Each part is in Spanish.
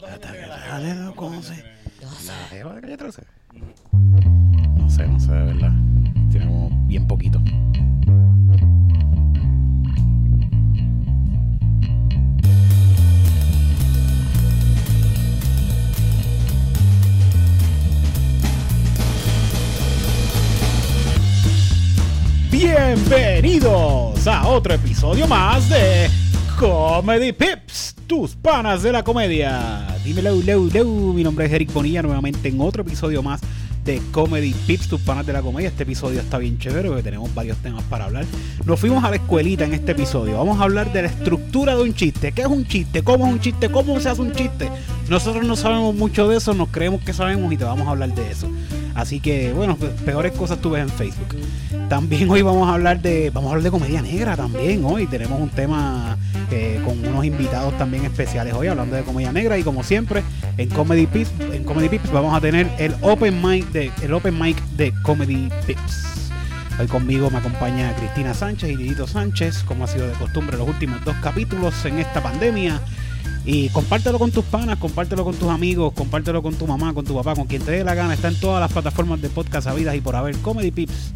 ¿Cuántos años tiene la jeva? no, ¿cómo ¿Cuántos se- años tiene? ¿La jeva de calle 13? No sé, no sé, de verdad. Tiene como bien poquito. Bienvenidos a otro episodio más de Comedy Pips, tus panas de la comedia. Dímelo, leu, leu. Mi nombre es Eric Bonilla, nuevamente en otro episodio más de Comedy Pips, tus panas de la comedia. Este episodio está bien chévere porque tenemos varios temas para hablar. Nos fuimos a la escuelita en este episodio. Vamos a hablar de la estructura de un chiste. ¿Qué es un chiste? ¿Cómo es un chiste? ¿Cómo se hace un chiste? Nosotros no sabemos mucho de eso, nos creemos que sabemos y te vamos a hablar de eso. Así que, bueno, pe- peores cosas tú ves en Facebook. También hoy vamos a hablar de vamos a hablar de comedia negra también hoy tenemos un tema con unos invitados también especiales hoy hablando de comedia negra y como siempre en Comedy Pips en Comedy Pips vamos a tener el open mic de el open mic de Comedy Pips hoy conmigo me acompaña Cristina Sánchez y Lidito Sánchez como ha sido de costumbre los últimos dos capítulos en esta pandemia y compártelo con tus panas, compártelo con tus amigos, compártelo con tu mamá, con tu papá, con quien te dé la gana. Está en todas las plataformas de podcast habidas y por haber Comedy Pips,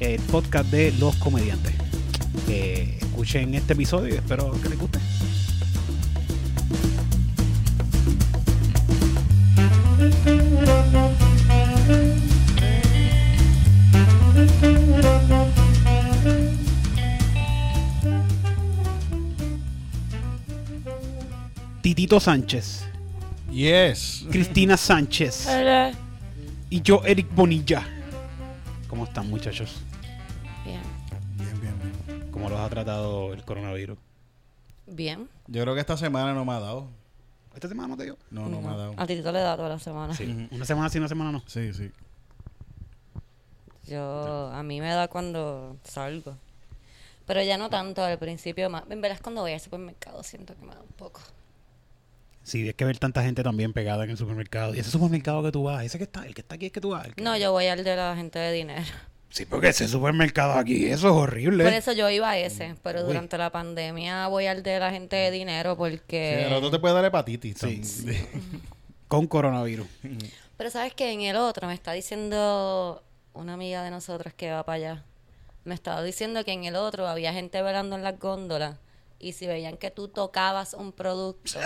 el podcast de los comediantes. Que escuchen este episodio y espero que les guste. Titito Sánchez, Yes. Cristina Sánchez Hola. y yo, Eric Bonilla. ¿Cómo están, muchachos? ¿Cómo los ha tratado el coronavirus? Bien. Yo creo que esta semana no me ha dado. ¿Esta semana no te dio? No, no, me ha dado. A Titito le da toda la semana. Sí. Una semana sí, una semana no. Sí, sí. Yo, a mí me da cuando salgo. Pero ya no tanto al principio. Más, en verdad es cuando voy al supermercado siento que me da un poco. Sí, es que ver tanta gente también pegada en el supermercado. Y ese supermercado que tú vas, ese que está, el que está aquí es que tú vas. que- No, yo voy al de la gente de dinero. Sí, porque ese supermercado aquí, eso es horrible. Por eso yo iba a ese. Pero Uy. durante la pandemia voy al de la gente de dinero Sí, porque... el otro te puede dar hepatitis. Sí. Con coronavirus. Pero sabes que en el otro me está diciendo una amiga de nosotros que va para allá. Me estaba diciendo que en el otro había gente velando en las góndolas y si veían que tú tocabas un producto,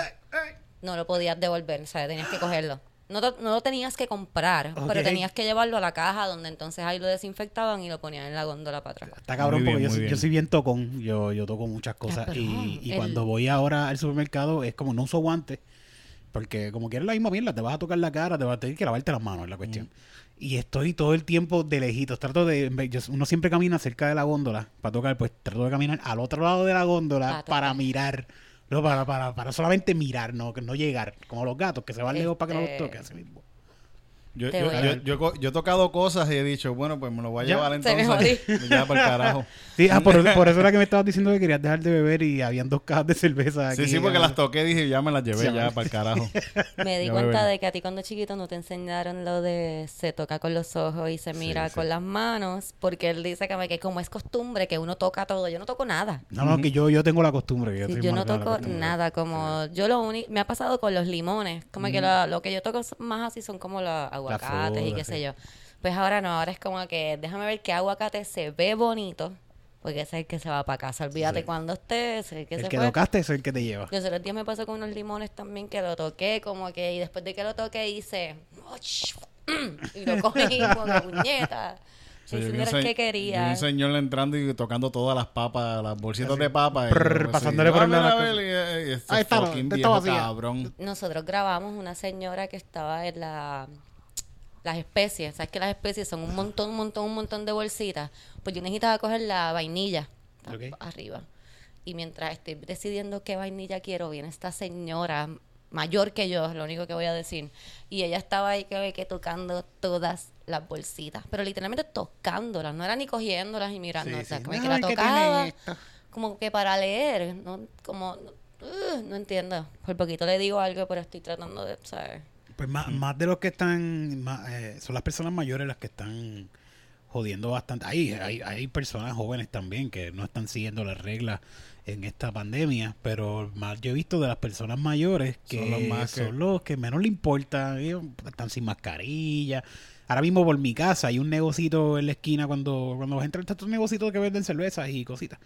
no lo podías devolver, o sea, tenías que cogerlo. No, no lo tenías que comprar, pero tenías que llevarlo a la caja donde entonces ahí lo desinfectaban y lo ponían en la góndola para atrás. Está cabrón Muy bien, porque yo, muy soy- bien. yo soy bien tocón. Yo, yo toco muchas cosas. y y el- cuando voy ahora al supermercado es como no uso guantes. Porque como quieres la misma mierda, te vas a tocar la cara, te vas a tener que lavarte las manos, es la cuestión. Y estoy todo el tiempo de lejitos. Trato de. yo- uno siempre camina cerca de la góndola para tocar, pues trato de caminar al otro lado de la góndola para mirar. No, para, para, para solamente mirar, no, no llegar. Como los gatos que se van lejos para que no los Este- toque. Así mismo. Yo, yo, yo, yo co- yo he tocado cosas y he dicho, bueno, pues me lo voy a Ya. llevar Se me entonces. Ya para el carajo. Sí, ah, por, por eso era que me estabas diciendo que querías dejar de beber y habían dos cajas de cerveza aquí. Sí, sí, porque las toqué y dije, ya me las llevé ya ya. para el carajo. Me di Ya cuenta bebé. de que a ti cuando chiquito no te enseñaron lo de se toca con los ojos y se mira sí. con las manos, porque él dice que, que como es costumbre que uno toca todo, yo no toco nada. No, no, que yo, yo tengo la costumbre. que Yo, Sí, soy yo no toco nada, como yo lo único, me ha pasado con los limones, como que lo, lo que yo toco más así son como los aguacates y qué sí. sé yo. Pues ahora no, ahora es como que déjame ver qué aguacate se ve bonito, porque ese es el que se va para casa, olvídate Sí. cuando esté, ese es el que El se que fue. tocaste es el que te lleva. Los otros días me pasó con unos limones también que lo toqué, como que, y después de que lo toqué hice, y lo cogí como puñeta. Sí, Ese yo vi no un era el se- que vi quería. un señor entrando y tocando todas las papas, las bolsitas de papas. yo, pasándole por el "Ah, lado y este Ahí está, cabrón. Nosotros grabamos una señora que estaba en la las especies, sabes que las especies son un montón, un montón, un montón de bolsitas. Pues yo necesitaba coger la vainilla arriba. Y mientras estoy decidiendo qué vainilla quiero, viene esta señora mayor que yo, es lo único que voy a decir. Y ella estaba ahí que, que tocando todas las bolsitas, pero literalmente tocándolas, no era ni cogiéndolas y mirando, Sí, o sea, sí. como No, que la tocaba, como que para leer, no, como, uh, no entiendo. Por poquito le digo algo, pero estoy tratando de, ¿sabes? Pues más, más de los que están, más, eh, son las personas mayores las que están jodiendo bastante. Hay, hay, hay personas jóvenes también que no están siguiendo las reglas en esta pandemia, pero más yo he visto de las personas mayores que Son los más que- son los que menos le importa, ellos están sin mascarilla. Ahora mismo por mi casa hay un negocito en la esquina cuando, cuando vas a entrar estos negocitos que venden cervezas y cositas.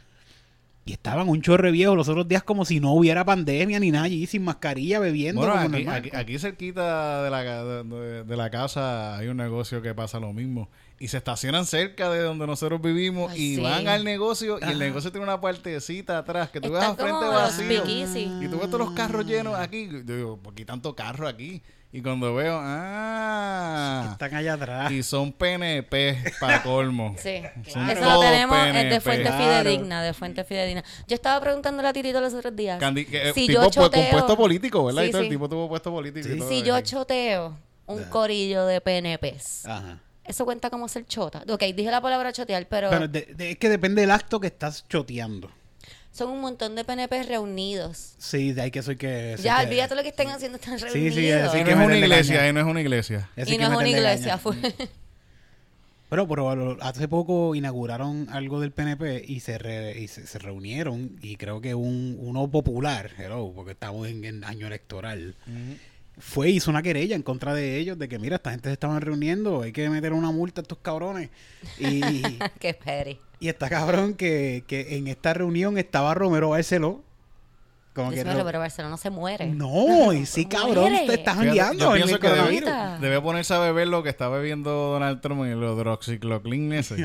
Y estaban un chorre viejo los otros días como si no hubiera pandemia ni nada allí, sin mascarilla, bebiendo. Bueno, aquí, aquí, aquí cerquita de la, de, la casa hay un negocio que pasa lo mismo. Y se estacionan cerca de donde nosotros vivimos Ay, y sí. van al negocio y el negocio tiene una partecita atrás que tú ves Están al frente vacío. Y tú ves todos los carros llenos aquí. Yo digo, ¿por qué tanto carro aquí? Y cuando veo, ah, Están allá atrás. y son PNP para colmo. Sí, Son eso lo tenemos es de fuente Claro. fidedigna, de fuente fidedigna. Yo estaba preguntándole a Titito los otros días. Candy- que, eh, si tipo yo pues, con choteo, puesto político, ¿verdad? Sí, y todo, sí. el tipo tuvo puesto político. y todo si yo choteo un corillo de PNPs, Ajá. eso cuenta como ser chota. Ok, dije la palabra chotear, pero Pero de- de- es que depende del acto que estás choteando. Son un montón de PNPs reunidos. Sí, de ahí que soy que... Ya, que- olvídate lo que estén haciendo, están sí, reunidos. sí, Ahí así no que es una iglesia, ahí no es una iglesia. Así y no es una iglesia, fue. Pero, pero hace poco inauguraron algo del PNP y se, re- y se, se reunieron y creo que un, uno popular, hello, porque estamos en, en año electoral, fue hizo una querella en contra de ellos de que mira, esta gente se estaban reuniendo, hay que meter una multa a estos cabrones. Y, Qué petty. Y está cabrón que, que en esta reunión estaba Romero Barceló. Como que mío, Ro- pero Barcelona no se muere. No, y sí, cabrón, Muere. te estás yo en pienso que debe, debe ponerse a beber lo que está bebiendo Donald Trump en el hidroxicloclin ese.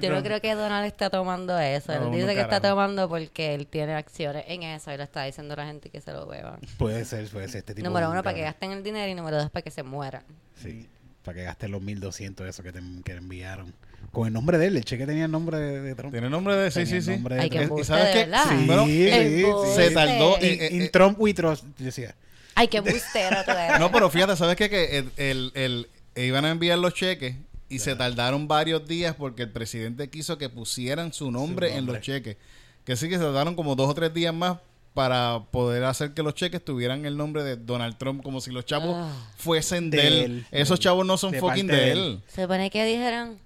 Yo no creo que Donald está tomando eso. Él No, dice no, que está tomando porque él tiene acciones en eso y le está diciendo a la gente que se lo beban. Puede ser, puede ser este tipo. Número de uno, para que gasten el dinero y número dos, para que se mueran. Sí, para que gasten los 1200 eso que te que te enviaron. Con el nombre de él, el cheque tenía el nombre de, de Trump. Tiene nombre de... Sí, Tenía sí, el sí. nombre de Ay, qué Trump. ¿Y sabes qué? verdad. Sí, bueno, Sí, Embuste. se tardó... In, eh, eh, in eh, Trump we trust, decía. Ay, qué bustero tú eres. No, pero fíjate, ¿sabes qué? Que el, el- el- iban a enviar los cheques y se tardaron varios días porque el presidente quiso que pusieran su nombre, en nombre. los cheques. Que sí que se tardaron como dos o tres días más para poder hacer que los cheques tuvieran el nombre de Donald Trump, como si los chavos Ah. fuesen de, él. él, Esos chavos no son de fucking de él. él. Se supone que dijeran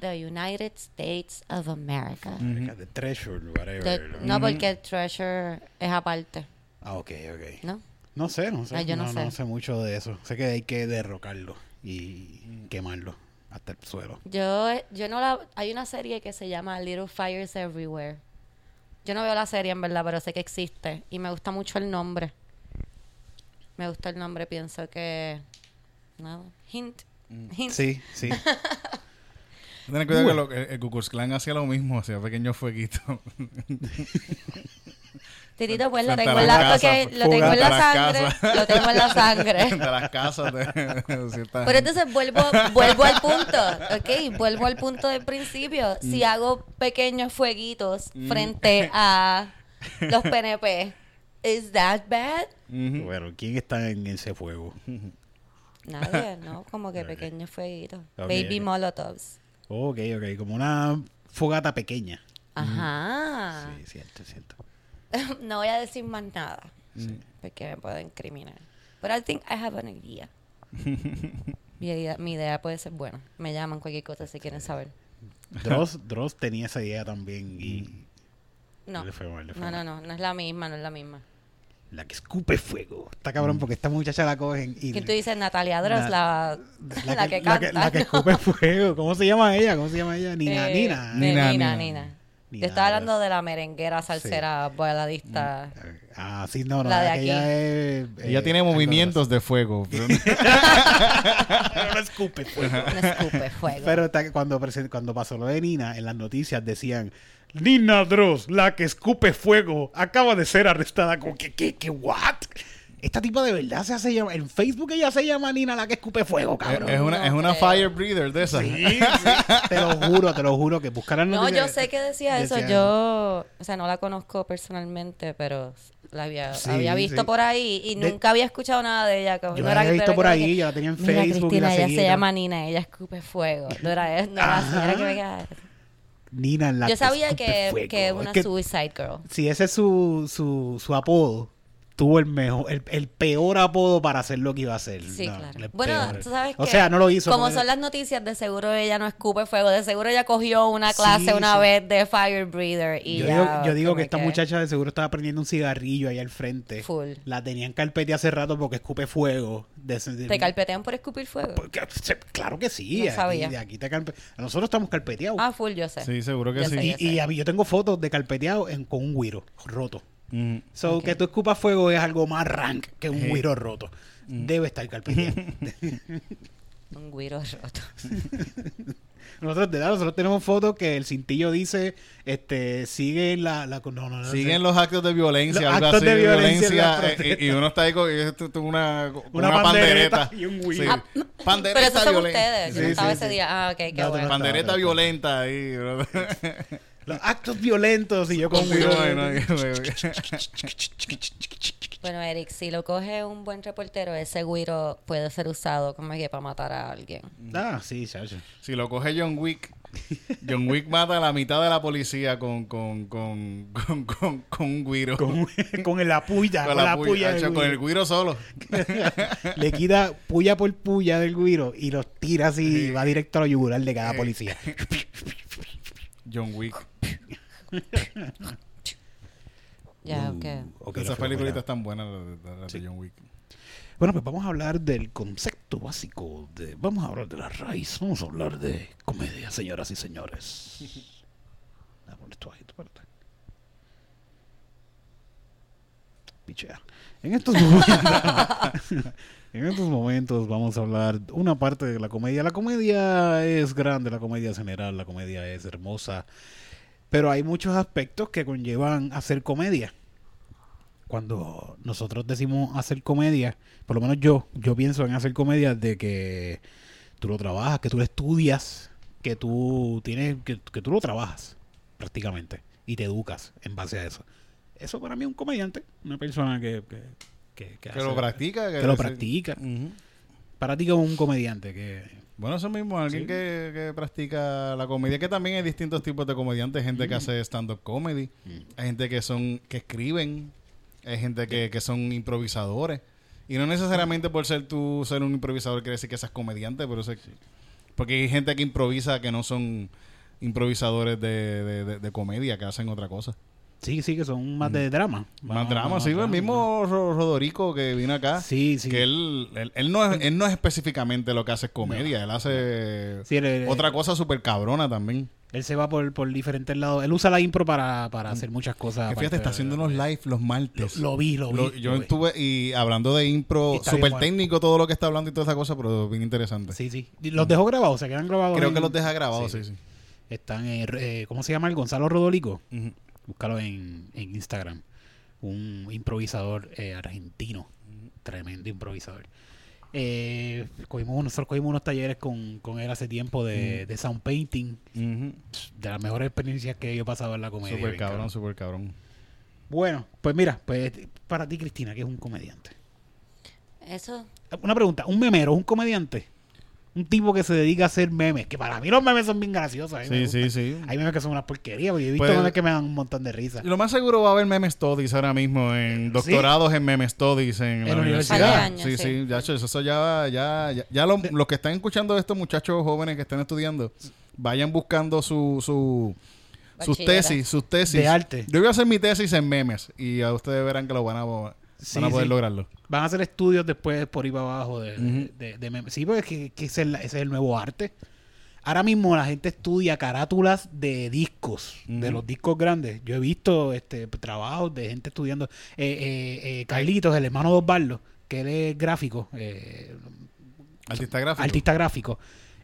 The United States of America. The treasure, whatever. The- no, porque el treasure es aparte, Ah, ok, ok. ¿no? No sé, no sé. Ay, yo no no, sé. no sé mucho de eso. Sé que hay que derrocarlo y quemarlo hasta el suelo. Yo, yo no la... Hay una serie que se llama Little Fires Everywhere. Yo no veo la serie en verdad, pero sé que existe. Y me gusta mucho el nombre. Me gusta el nombre, pienso que... Nada. Hint. Hint. Sí, sí. Ten cuidado que lo- el, el Ku Klux Klan hacía lo mismo, hacía pequeños fueguitos. Titito, pues lo tengo en la, casas, porque lo tengo en la sangre. casas. Lo tengo en la sangre. de las casas de, de cierta Pero entonces vuelvo, vuelvo al punto, ¿ok? Vuelvo al punto del principio. Mm. Si hago pequeños fueguitos frente a los PNP, ¿is that bad? Bueno, ¿quién está en ese fuego? Nadie, ¿no? Como que pequeños fueguitos. Baby molotovs. Ok, ok. Como una fogata pequeña. Ajá. Sí, cierto, cierto. no voy a decir más nada. Porque me pueden incriminar. But I think I have an idea. mi, idea mi idea puede ser buena. Me llaman cualquier cosa si quieren saber. Dross, Dross tenía esa idea también y No. le fue mal, le fue No, mal. no, no. No es la misma, no es la misma. La que escupe fuego. Está cabrón porque esta muchacha la cogen y... ¿Quién tú dices? Natalia Dross, la, la, que, canta. La que, escupe fuego. ¿Cómo se llama ella? ¿Cómo se llama ella? Nina, Eh, Nina. de Nina, Nina, Nina. Nina. Yo estaba hablando de la merenguera, salsera, bailadista. Ah, sí, no, no. La de aquella aquí. es... Ella eh, tiene movimientos de fuego. pero- Pero no escupe fuego. Un escupe fuego. Pero está- cuando, cuando pasó lo de Nina, en las noticias decían... Nina Dross, la que escupe fuego, acaba de ser arrestada. Como que, ¿qué, qué, what? Esta tipa de verdad se hace llamar... En Facebook ella se llama Nina la que escupe fuego, es, cabrón. es una, es una fire breather de esas. Sí, sí. Te lo juro, te lo juro que buscarán no, yo sé que decía eso. Yo, o sea, no la conozco personalmente, pero la había, Sí, había visto sí. por ahí y De- nunca había escuchado nada de ella. como- Yo no la había que- visto por que- ahí, yo la tenía en Mira, Facebook y Cristina, la ella seguía. se llama Nina, ella escupe fuego. No era, no era así, era que me quedaba- Nina la Yo que sabía que, que Es una que Suicide Girl. si ese es su, su, su apodo, tuvo el mejor, el, el peor apodo para hacer lo que iba a hacer. Sí, No, claro. Bueno, peor. tú sabes O que sea, no lo hizo. Como son las noticias, de seguro ella no escupe fuego. De seguro ella cogió una clase Sí, una sí. vez de fire breather y yo, ya, digo, yo digo que esta muchacha de seguro estaba prendiendo un cigarrillo ahí al frente. Full. La tenían carpete hace rato porque escupe fuego. De- de- ¿Te carpetean por escupir fuego? Porque- se- claro que sí. No aquí- sabía. de aquí te carpe- Nosotros estamos carpeteados. Ah, full, yo sé. Sí, seguro que sí. sé, y, ya sé. y a mí- yo tengo fotos de carpeteado en, con un guiro roto. Mm. So, que tú escupas fuego es algo más rank que un guiro roto. Mm. Debe estar carpeteado. Un guiro roto. nosotros, de verdad, nosotros tenemos fotos que el cintillo dice, este, sigue la... la no, no, no, Siguen sé. los actos de violencia, Los algo actos así de violencia eh, y, uno está ahí con, y esto- con una, con Una una, pandereta pandereta. y un Wii. Sí. Ah, Pandereta Pero esos son violenta. ustedes. Yo Sí, no estaba sí, ese día. Ah, qué bueno. Pandereta violenta ahí. Los actos violentos y yo con. Bueno, Eric, si lo coge un buen reportero, ese guiro puede ser usado como que para matar a alguien. Ah, sí, chacho. Si lo coge John Wick, John Wick mata a la mitad de la policía con, con, con, con, con, con un guiro. Con, con la puya, con, la, puya, con el guiro. solo. Le quita puya por puya del guiro y los tira así y Sí. va directo a la yugular de cada policía. John Wick. Ya, ok. ok, Esas películas buena. están buenas, las de. John Wick. Bueno, pues vamos a hablar del concepto básico. De, vamos a hablar de la raíz. Vamos a hablar de comedia, señoras y señores. Pichea. En estos momentos, en estos momentos vamos a hablar una parte de la comedia. La comedia es grande, la comedia es general, la comedia es hermosa, pero hay muchos aspectos que conllevan hacer comedia. Cuando nosotros decimos hacer comedia, por lo menos yo, yo pienso en hacer comedia de que tú lo trabajas, que tú lo estudias, que tú tienes, que, que tú lo trabajas prácticamente y te educas en base a eso. Eso para mí es un comediante, una persona que, que, que, que Que hace- lo practica. que lo sí. practica. Para ti como un comediante que Bueno, eso mismo, alguien Sí. que, que practica la comedia, que también hay distintos tipos de comediantes, gente que hace stand-up comedy, hay gente que son, que escriben, hay gente que, que son improvisadores. Y no necesariamente por ser tú ser un improvisador quiere decir que seas comediante, pero sé porque hay gente que improvisa que no son improvisadores de, de, de- de comedia, que hacen otra cosa. Sí, sí, que son más de drama. Más drama, sí, el mismo Ro- Rodorico que vino acá. Sí, sí. Que él, él, él no es, él no es específicamente lo que hace es comedia, él hace Sí, él- él- otra cosa súper cabrona también. Él se va por, por diferentes lados. Él usa la impro para, para hacer muchas cosas. Que fíjate, está haciendo unos live los martes. Lo, lo vi, lo vi. Lo- yo lo vi. estuve y hablando de impro, súper bueno. técnico todo lo que está hablando y toda esa cosa, pero bien interesante. Sí, sí. ¿Los dejó grabados? ¿Se quedan grabados? Creo que los deja grabados, sí, sí. Están, eh, ¿cómo se llama? El Gonzalo Rodolico. Búscalo en, en Instagram. Un improvisador eh, argentino. Tremendo improvisador. Eh, cogimos, nosotros cogimos unos talleres con, con él hace tiempo de, de sound painting. De las mejores experiencias que yo he pasado en la comedia. Súper bien cabrón, súper cabrón. Bueno, pues mira, pues para ti, Cristina, que es un comediante. Eso, Una pregunta, ¿un memero es un comediante? Un tipo que se dedica a hacer memes, que para mí los memes son bien graciosos. Sí, sí, sí. Hay memes que son una porquería, porque yo he visto Pues- memes que me dan un montón de risa. Y lo más seguro va a haber meme studies ahora mismo, en doctorados en meme studies en, la la universidad. universidad. Años, sí, sí. sí, ya, eso, eso ya, ya, ya, ya lo- los que están escuchando esto, muchachos jóvenes que están estudiando, vayan buscando su, su, sus tesis, sus tesis. De arte. Yo voy a hacer mi tesis en memes y a ustedes verán que lo van a, Sí, a poder sí. lograrlo. Van a hacer estudios después por ir para abajo de, Ujú. de- de memes. Sí, porque es que, que ese, es la- ese es el nuevo arte. Ahora mismo la gente estudia carátulas de discos, de los discos grandes. Yo he visto este trabajos de gente estudiando. Eh, eh, eh, Carlitos, el hermano de Osvaldo, que él es gráfico, eh, Artista gráfico. artista gráfico.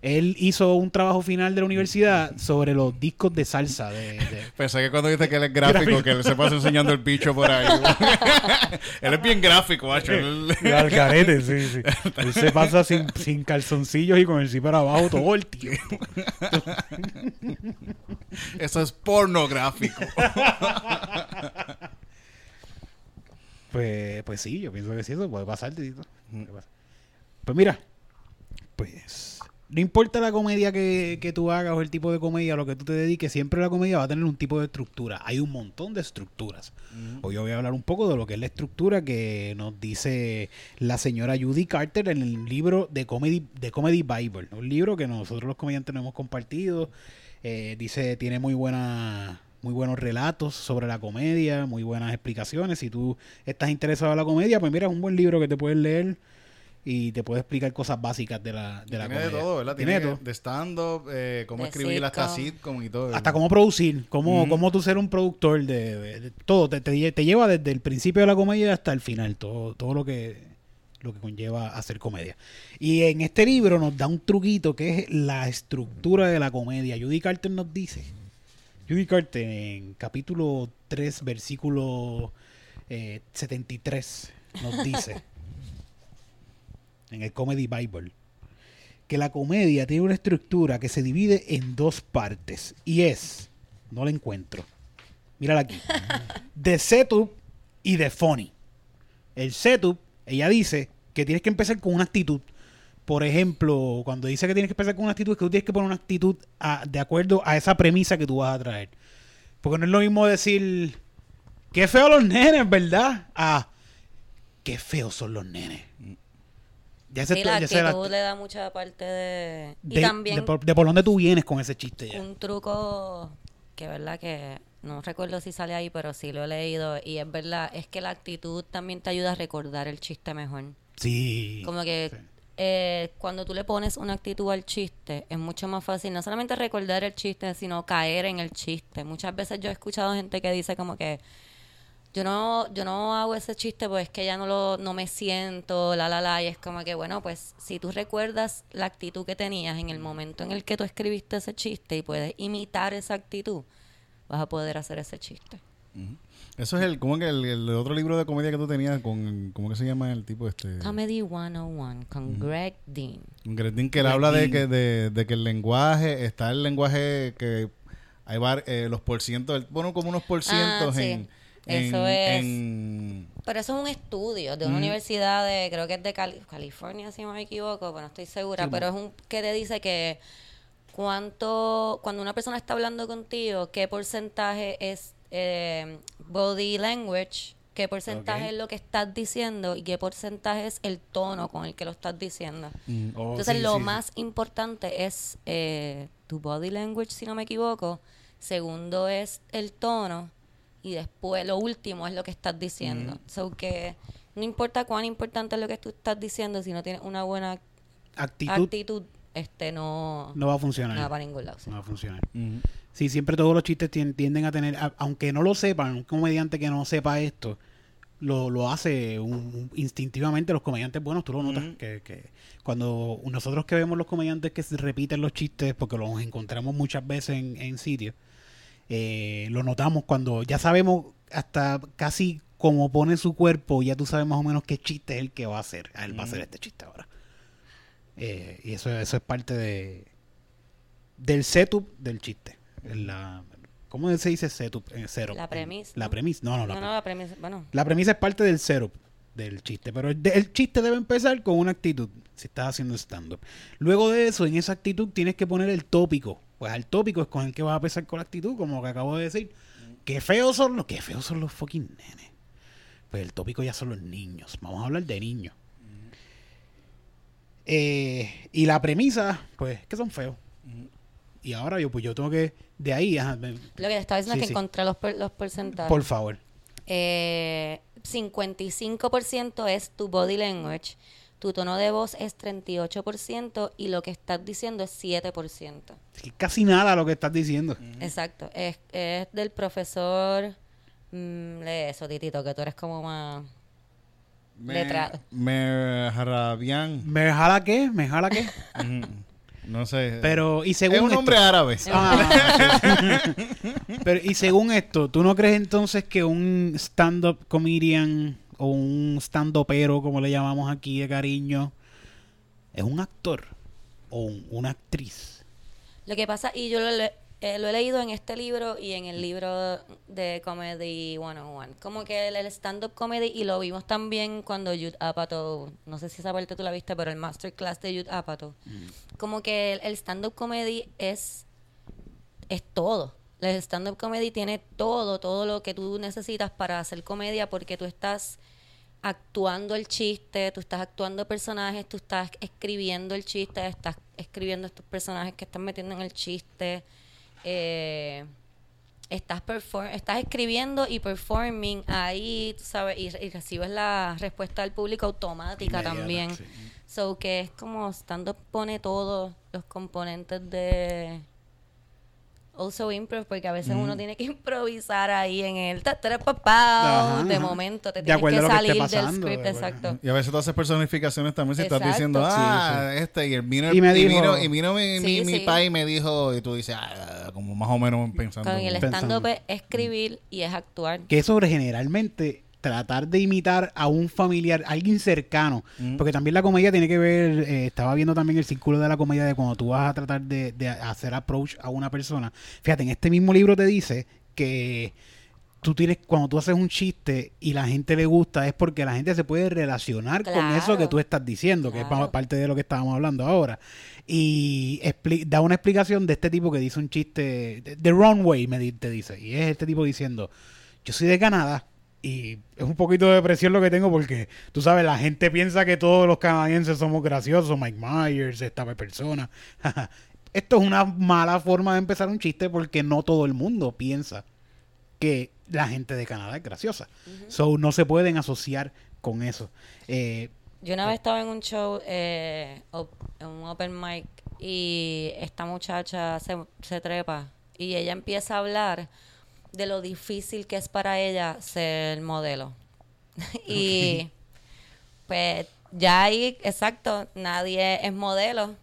Él hizo un trabajo final de la universidad sobre los discos de salsa. De, de- Pensé que cuando dice que él es gráfico, Gráfico. que él se pasa enseñando el bicho por ahí. él es bien gráfico, macho. Él- al carete, sí, sí. Él se pasa sin, sin calzoncillos y con el zipper abajo todo el tiempo. Eso es pornográfico. Pues, pues sí, yo pienso que sí, eso puede pasar, Tito. Puede pasar. Pues mira, pues No importa la comedia que, que tú hagas o el tipo de comedia a lo que tú te dediques, siempre la comedia va a tener un tipo de estructura. Hay un montón de estructuras. Hoy yo voy a hablar un poco de lo que es la estructura que nos dice la señora Judy Carter en el libro de Comedy, de Comedy Bible. Un libro que nosotros los comediantes nos hemos compartido. Eh, dice, tiene muy buena muy buenos relatos sobre la comedia, muy buenas explicaciones. Si tú estás interesado en la comedia, pues mira, es un buen libro que te puedes leer y te puede explicar cosas básicas de la, de la Tiene de comedia. todo, ¿verdad? Tiene Tiene, de todo. de stand-up, eh, cómo De escribir hasta sitcom. sitcom y todo. Hasta cómo producir, cómo, Ujú. cómo tú ser un productor de, de- de todo. Te, te lleva desde el principio de la comedia hasta el final, todo, todo lo que lo que conlleva hacer comedia. Y en este libro nos da un truquito que es la estructura de la comedia. Judy Carter nos dice, Judy Carter en capítulo 3, versículo eh, 73, nos dice, en el Comedy Bible, que la comedia tiene una estructura que se divide en dos partes y es, no la encuentro, mírala aquí, de setup y de funny. El setup, ella dice que tienes que empezar con una actitud. Por ejemplo, cuando dice que tienes que empezar con una actitud, es que tú tienes que poner una actitud a- de acuerdo a esa premisa que tú vas a traer. Porque no es lo mismo decir, qué feos los nenes, ¿verdad? A, qué feos son los nenes. Ya ese Sí, la ya ese la- actitud le da mucha parte de... Y de, también de por, de por dónde tú vienes con ese chiste ya. un truco que verdad que no recuerdo si sale ahí, pero sí lo he leído y es verdad, es que la actitud también te ayuda a recordar el chiste mejor. Sí. Como que Sí. eh, cuando tú le pones una actitud al chiste, es mucho más fácil no solamente recordar el chiste, sino caer en el chiste. Muchas veces yo he escuchado gente que dice como que yo no, yo no hago ese chiste pues es que ya no lo, no me siento, la la la, y es como que bueno, pues si tú recuerdas la actitud que tenías en el momento en el que tú escribiste ese chiste y puedes imitar esa actitud, vas a poder hacer ese chiste. Eso es el, como que el, el otro libro de comedia que tú tenías con, ¿cómo que se llama el tipo este? Comedy 101 con Greg Dean. Gretchen, que él Greg habla de Dean. que, de, de que el lenguaje, está el lenguaje que hay var- eh, los porcientos, él pone como unos porcientos Ah, sí. En, Eso es. en- Pero eso es un estudio de una universidad de, creo que es de Cali- California, si no me equivoco, pero no estoy segura, pero es un que te dice que cuánto, cuando una persona está hablando contigo, qué porcentaje es eh, body language, qué porcentaje es lo que estás diciendo y qué porcentaje es el tono con el que lo estás diciendo. Mm. Oh, Entonces, sí, lo sí. más importante es eh, tu body language, si no me equivoco. Segundo es el tono. Y después, lo último es lo que estás diciendo. So que no importa cuán importante es lo que tú estás diciendo, si no tienes una buena Actitud actitud, este no, no va a funcionar. no va para ningún lado. sí. No va a funcionar. Sí, siempre todos los chistes tien- tienden a tener, a- aunque no lo sepan, un comediante que no sepa esto, lo, lo hace un- un- instintivamente los comediantes buenos, tú lo notas, que, que cuando nosotros que vemos los comediantes que se repiten los chistes, porque los encontramos muchas veces en, en sitios, eh, lo notamos cuando ya sabemos hasta casi cómo pone su cuerpo, ya tú sabes más o menos qué chiste es el que va a hacer. Ah, Él va a hacer este chiste ahora. Eh, y eso, eso es parte de del setup del chiste. La, ¿Cómo se dice setup? Eh, setup. La premisa, La premisa. No, no, la, No, no, la premisa, bueno, la premisa es parte del setup del chiste. Pero el, el chiste debe empezar con una actitud. Si estás haciendo stand-up. Luego de eso, en esa actitud tienes que poner el tópico. Pues al tópico es con el que vas a empezar con la actitud, como que acabo de decir. Qué feos son los, qué feos son los fucking nenes. Pues el tópico ya son los niños. Vamos a hablar de niños. Eh, y la premisa, pues, que son feos. Y ahora yo, pues yo tengo que, de ahí, ajá, me- lo que te estaba diciendo Sí, es que sí. encontré los, los porcentajes. por favor. Eh, 55% es tu body language, tu tono de voz es 38% y lo que estás diciendo es 7%. Es que casi nada lo que estás diciendo. Exacto. Es, es del profesor... mm, lee eso, Titito, que tú eres como más... Me, Letrado. me Harabian. ¿Me jala qué? ¿Me jala qué? No sé. Pero, y según es un esto- nombre árabe. Ah, sí. Pero, y según esto, ¿tú no crees entonces que un stand-up comedian o un stand-upero, como le llamamos aquí de cariño, es un actor o un- una actriz? Lo que pasa, y yo lo le- eh, lo he leído en este libro y en el libro de Comedy 101. Como que el, el stand-up comedy, y lo vimos también cuando Jude Apatow, no sé si esa parte tú la viste, pero el masterclass de Jude Apatow. Como que el, el stand-up comedy es, es todo. El stand-up comedy tiene todo, todo lo que tú necesitas para hacer comedia porque tú estás actuando el chiste, tú estás actuando personajes, tú estás escribiendo el chiste, estás escribiendo estos personajes que están metiendo en el chiste. eh, estás perform estás escribiendo y performing ahí, tú sabes, y, y recibes la respuesta del público automática Inmediata, también. sí. So que es como stand-up pone todos los componentes de also improv porque a veces uno tiene que improvisar ahí en el ta, ta, pa, pa, Ajá, de momento te De tienes acuerdo que lo que salir del pasando, script de exacto Y a veces tú haces personificaciones también si estás Exacto. diciendo, Sí, ah, este, y el vino, Y me y dijo- vino, y vino mi, mi, Sí, mi sí. pai y me dijo, y tú dices, ah, como más o menos pensando. con el stand-up es escribir y es actuar que eso generalmente tratar de imitar a un familiar, alguien cercano, Mm. porque también la comedia tiene que ver, eh, estaba viendo también el círculo de la comedia de cuando tú vas a tratar de, de hacer approach a una persona. Fíjate, en este mismo libro te dice que tú tienes, cuando tú haces un chiste y la gente le gusta, es porque la gente se puede relacionar con eso que tú estás diciendo, que es parte de lo que estábamos hablando ahora. Y da una explicación de este tipo que dice un chiste, de, de wrong way, me di- te dice. Y es este tipo diciendo, yo soy de Canadá y es un poquito de depresión lo que tengo porque, tú sabes, la gente piensa que todos los canadienses somos graciosos, Mike Myers, esta persona. Esto es una mala forma de empezar un chiste porque no todo el mundo piensa que la gente de Canadá es graciosa. So, no se pueden asociar con eso. Eh, Yo una vez estaba en un show, eh, op- en un open mic, y esta muchacha se, se trepa y ella empieza a hablar de lo difícil que es para ella ser modelo. y pues ya ahí, exacto, nadie es modelo.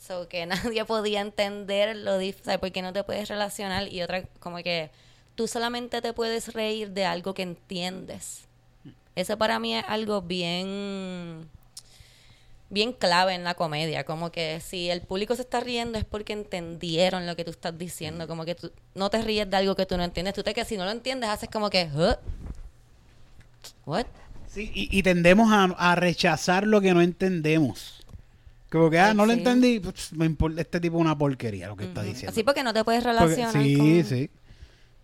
So que nadie podía entender lo difícil, porque no te puedes relacionar y otra, como que tú solamente te puedes reír de algo que entiendes. Eso para mí es algo bien bien clave en la comedia, como que si el público se está riendo es porque entendieron lo que tú estás diciendo, como que tú no te ríes de algo que tú no entiendes, tú te que si no lo entiendes haces como que "Huh? what? Sí, y, y tendemos a, a rechazar lo que no entendemos. Como que, ah, no lo entendí, pues, me este tipo es una porquería lo que está diciendo. Así porque no te puedes Porque- relacionar sí, con sí.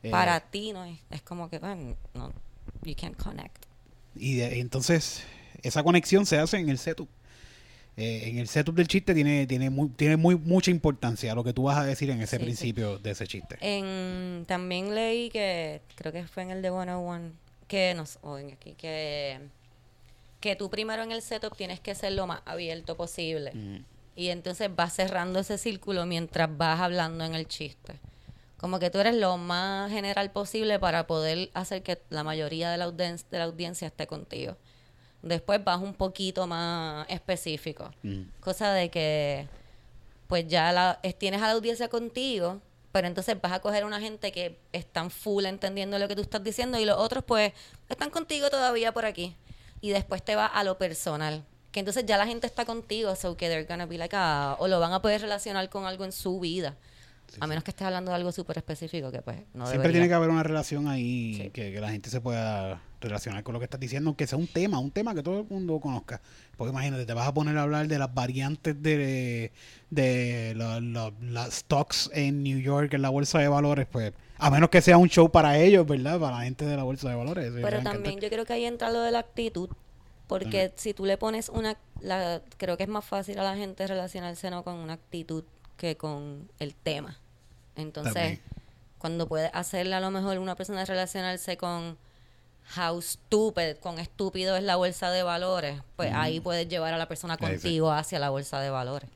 Eh, para ti no es, es como que bueno, no you can't connect. Y de- entonces, esa conexión se hace en el setup. Eh, en el setup del chiste tiene, tiene, muy, tiene muy, mucha importancia lo que tú vas a decir en ese Sí, sí. principio de ese chiste. En, también leí que, creo que fue en el de 101, que nos, o en aquí, que, que tú primero en el setup tienes que ser lo más abierto posible. Mm. Y entonces vas cerrando ese círculo mientras vas hablando en el chiste. Como que tú eres lo más general posible para poder hacer que la mayoría de la, audien- de la audiencia esté contigo. Después vas un poquito más específico. Mm. Cosa de que pues ya la, es- tienes a la audiencia contigo, pero entonces vas a coger una gente que están full entendiendo lo que tú estás diciendo y los otros pues están contigo todavía por aquí. Y después te va a lo personal. Que entonces ya la gente está contigo, so que they're gonna be like, ah, o lo van a poder relacionar con algo en su vida. a menos que estés hablando de algo súper específico que pues no Siempre debería. tiene que haber una relación ahí Sí. que, que la gente se pueda relacionar con lo que estás diciendo, aunque sea un tema, un tema que todo el mundo conozca. Porque imagínate, te vas a poner a hablar de las variantes de, de las stocks en New York, en la bolsa de valores, pues a menos que sea un show para ellos, ¿verdad? Para la gente de la bolsa de valores. Pero también yo creo que ahí entra lo de la actitud. Porque si tú le pones una... La, creo que es más fácil a la gente relacionarse no con una actitud que con el tema. Entonces, También. cuando puedes hacerle a lo mejor una persona relacionarse con how stupid, con estúpido es la bolsa de valores, pues ahí puedes llevar a la persona contigo hacia la bolsa de valores.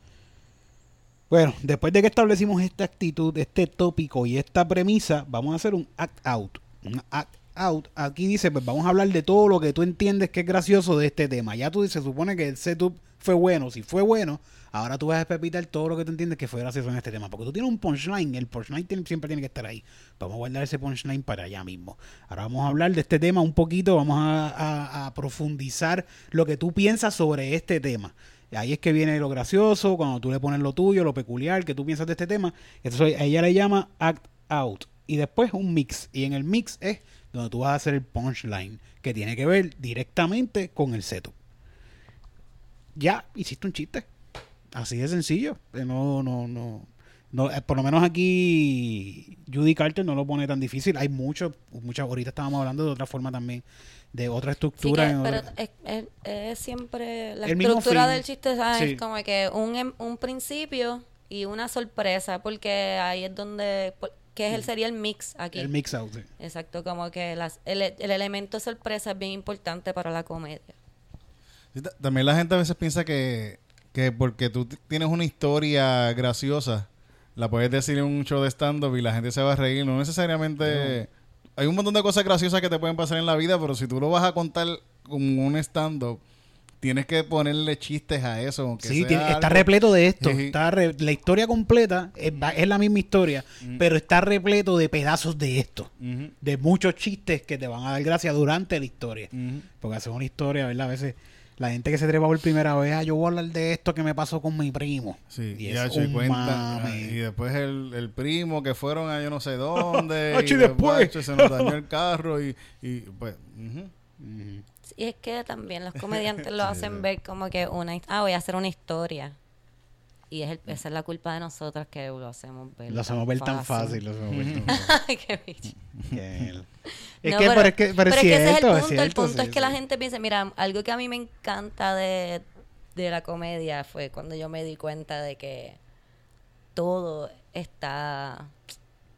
Bueno, después de que establecimos esta actitud, este tópico y esta premisa, vamos a hacer un act out. Un act out. Aquí dice, pues vamos a hablar de todo lo que tú entiendes que es gracioso de este tema. Ya tú se supone que el setup fue bueno. Si fue bueno, ahora tú vas a pepitar todo lo que tú entiendes que fue gracioso en este tema. Porque tú tienes un punchline. El punchline siempre tiene que estar ahí. Vamos a guardar ese punchline para allá mismo. Ahora vamos a hablar de este tema un poquito. Vamos a, profundizar lo que tú piensas sobre este tema. Ahí es que viene lo gracioso, cuando tú le pones lo tuyo, lo peculiar, que tú piensas de este tema. Entonces ella le llama act out. Y después un mix. Y en el mix es donde tú vas a hacer el punchline, que tiene que ver directamente con el setup. Ya, hiciste un chiste. Así de sencillo. Eh, No, no, no. no eh, por lo menos aquí Judy Carter no lo pone tan difícil. Hay mucho, muchas, ahorita estábamos hablando de otra forma también, de otra Sí, estructura. que- en pero otra- es, es- es siempre la El estructura del chiste ¿sabes? Sí. es como que un, em- un principio y una sorpresa porque ahí es donde por- que es el sería el mix aquí el mix out. sí. exacto como que las, el, el elemento sorpresa es bien importante para la comedia También la gente a veces piensa que, que porque tú tienes una historia graciosa, la puedes decir en un show de stand-up y la gente se va a reír. No necesariamente... Hay un montón de cosas graciosas que te pueden pasar en la vida, pero si tú lo vas a contar como un stand-up, tienes que ponerle chistes a eso. aunque Sí, sea tiene- está repleto de esto. Sí. Está re- la historia completa es, la misma historia, pero está repleto de pedazos de esto. De muchos chistes que te van a dar gracia durante la historia. Porque hacer una historia, ¿verdad? A veces la gente que se trepa por primera vez, ah, yo voy a hablar de esto que me pasó con mi primo. Sí, y y, es un cuenta, mame. ah, y después el, el primo que fueron a yo no sé dónde. Y y después. se nos dañó el carro y, y pues... Ujú. y es que también los comediantes lo hacen ver como que una ah voy a hacer una historia y es el- esa es la culpa de nosotros que lo hacemos ver Lo hacemos ver tan fácil. Lo hacemos ver tan fácil. Ay, qué bicho. Es No, que, pero, es que, pero es que ese es el punto. es cierto, el punto sí, es que la gente piensa, mira, algo que a mí me encanta de, de la comedia fue cuando yo me di cuenta de que todo está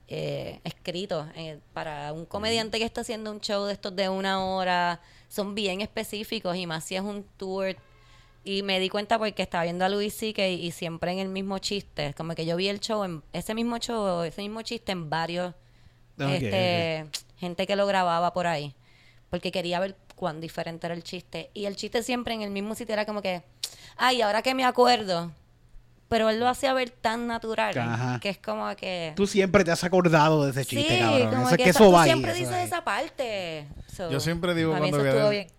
eh, escrito eh, para un comediante que está haciendo un show de estos de una hora. Son bien específicos y más si es un tour. Y me di cuenta porque estaba viendo a Luis C.K. y siempre en el mismo chiste. Como que yo vi el show, en, ese mismo show, ese mismo chiste en varios Ok, este, gente que lo grababa por ahí. Porque quería ver cuán diferente era el chiste. Y el chiste siempre en el mismo sitio era como que, ay, ahora que me acuerdo. Pero él lo hacía ver tan natural Ajá. que es como que. Tú siempre te has acordado de ese chiste, sí, cabrón. como Eso es que que eso tú va siempre dices esa parte. So, Yo siempre digo, cuando voy, a,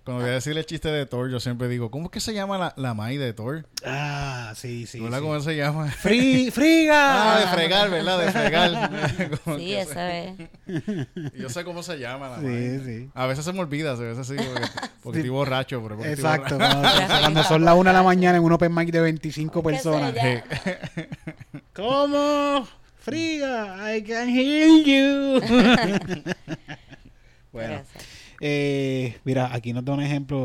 cuando voy a decir el chiste de Thor, yo siempre digo, ¿cómo es que se llama la, la Mai de Thor? Ah, sí, sí. ¿Verdad sí. cómo se llama? Fri- ¡Friga! Ah, de fregar, ¿verdad? De fregar. Sí, esa es. Yo sé cómo se llama la Sí, Mai. sí. A veces se me olvida, a veces sí, porque, porque Sí. estoy borracho. Pero porque estoy Exacto. borracho. Cuando, cuando son las una de la mañana en un open mic de 25 ¿Qué sé personas. ¿Cómo? Friga, I can hear you. bueno. Eh, mira, aquí nos da un ejemplo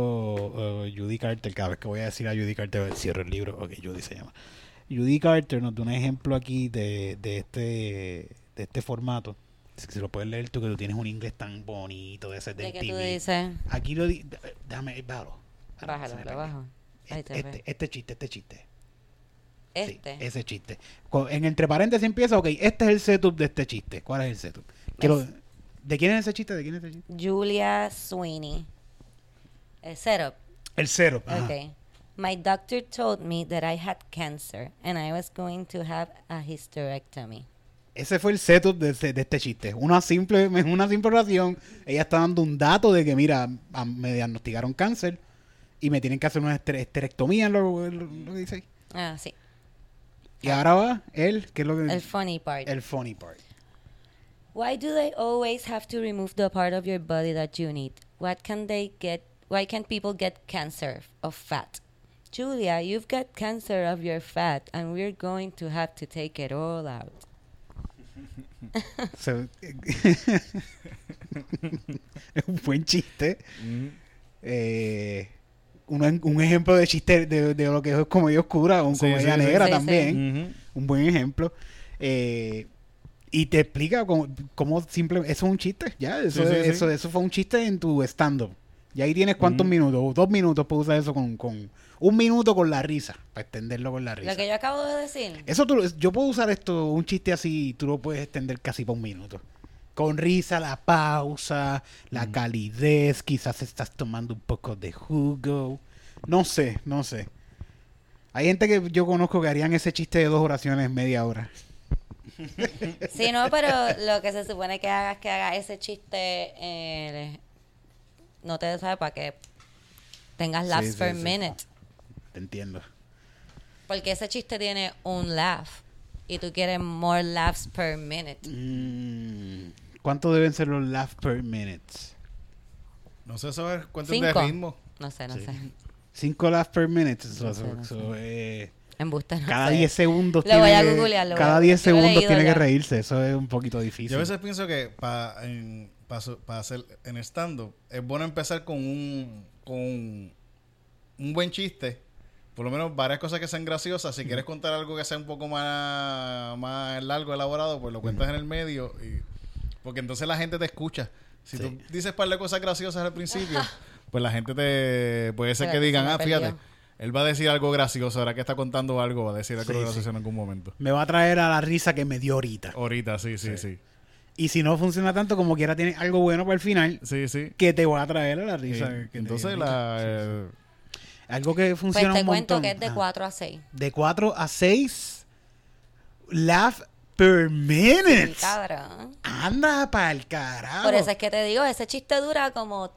uh, Judy Carter. Cada vez que voy a decir a Judy Carter, cierro el libro. Ok, Judy se llama. Judy Carter nos da un ejemplo aquí de, de este de este formato. Si lo puedes leer tú, que tú tienes un inglés tan bonito de ese del ¿De TV. dices? Aquí lo di... Déjame, bájalo. Bájalo, lo bajo. Este, ve. este chiste, este chiste. Este. Sí, ese chiste. En entre paréntesis empieza, ok, este es el setup de este chiste. ¿Cuál es el setup? Quiero- Es- ¿De quién es ese chiste? ¿De quién es ese chiste? Julia Sweeney. El setup. El cero. ajá. Okay. My doctor told me that I had cancer and I was going to have a hysterectomy. Ese fue el setup de, de este chiste. Una simple, una simple oración. Ella está dando un dato de que, mira, a- me diagnosticaron cáncer y me tienen que hacer una estere- esterectomía, lo, lo- dice ahí. Ah, sí. Y ahora va él, que es lo que... El funny part. el funny part. Why do they always have to remove the part of your body that you need? What can they get? Why can't people get cancer of fat? Julia, you've got cancer of your fat and we're going to have to take it all out. Se- es un buen chiste. Ujú. Eh, un, un ejemplo de chiste de, de lo que es comedia oscura, un Sí, comedia sí, negra Sí, sí. también. Ujú. Un buen ejemplo. Eh, y te explica cómo, cómo simple, eso es un chiste, ya, eso, Sí, sí, sí. eso, eso fue un chiste en tu stand-up. Y ahí tienes cuántos Ujú. minutos, dos minutos para usar eso con, con un minuto con la risa, para extenderlo con la risa. Lo que yo acabo de decir. Eso tú, lo- yo puedo usar esto, un chiste así, tú lo puedes extender casi por un minuto. Con risa, la pausa, la calidez, quizás estás tomando un poco de jugo. No sé, no sé. Hay gente que yo conozco que harían ese chiste de dos oraciones en media hora. Sí, no, pero lo que se supone que hagas es que hagas ese chiste. eh, no te sabes para que tengas laughs sí, per sí. minute. Te entiendo. Porque ese chiste tiene un laugh. Y tú quieres more laughs per minute. Mm, ¿Cuánto deben ser los laughs per minute? No sé saber cuánto es de Cinco. ritmo. No sé, no Sí. sé. Cinco laughs per minute. No sé, eso- no eso, sé. eh, Embuste, no cada sé. 10 segundos Lo voy tiene a que- googlear, lo voy Cada a- 10 yo lo he segundos tiene que reírse. Eso es un poquito difícil. Yo a veces pienso que para hacer en stand-up es bueno empezar con un, con un buen chiste. Por lo menos varias cosas que sean graciosas. Si quieres contar algo que sea un poco más, más largo, elaborado, pues lo cuentas en el medio. Y, porque entonces la gente te escucha. Si Sí. tú dices par de cosas graciosas al principio, pues la gente te... Puede ser que digan, se ah, fíjate, perdió. Él va a decir algo gracioso. Ahora que está contando algo, va a decir algo Sí, gracioso sí. en algún momento. Me va a traer a la risa que me dio ahorita. Ahorita, sí, sí, sí. Y si no funciona tanto, como quiera, tiene algo bueno para el final Sí, sí. que te va a traer a la Sí. risa. que Entonces, la, eh, Algo que Pues funciona te un cuento montón. que es de Ah. 4 a 6. De 4 a 6 laugh per minute. Cabrón. Anda pa'l carajo. Por eso es que te digo, ese chiste dura como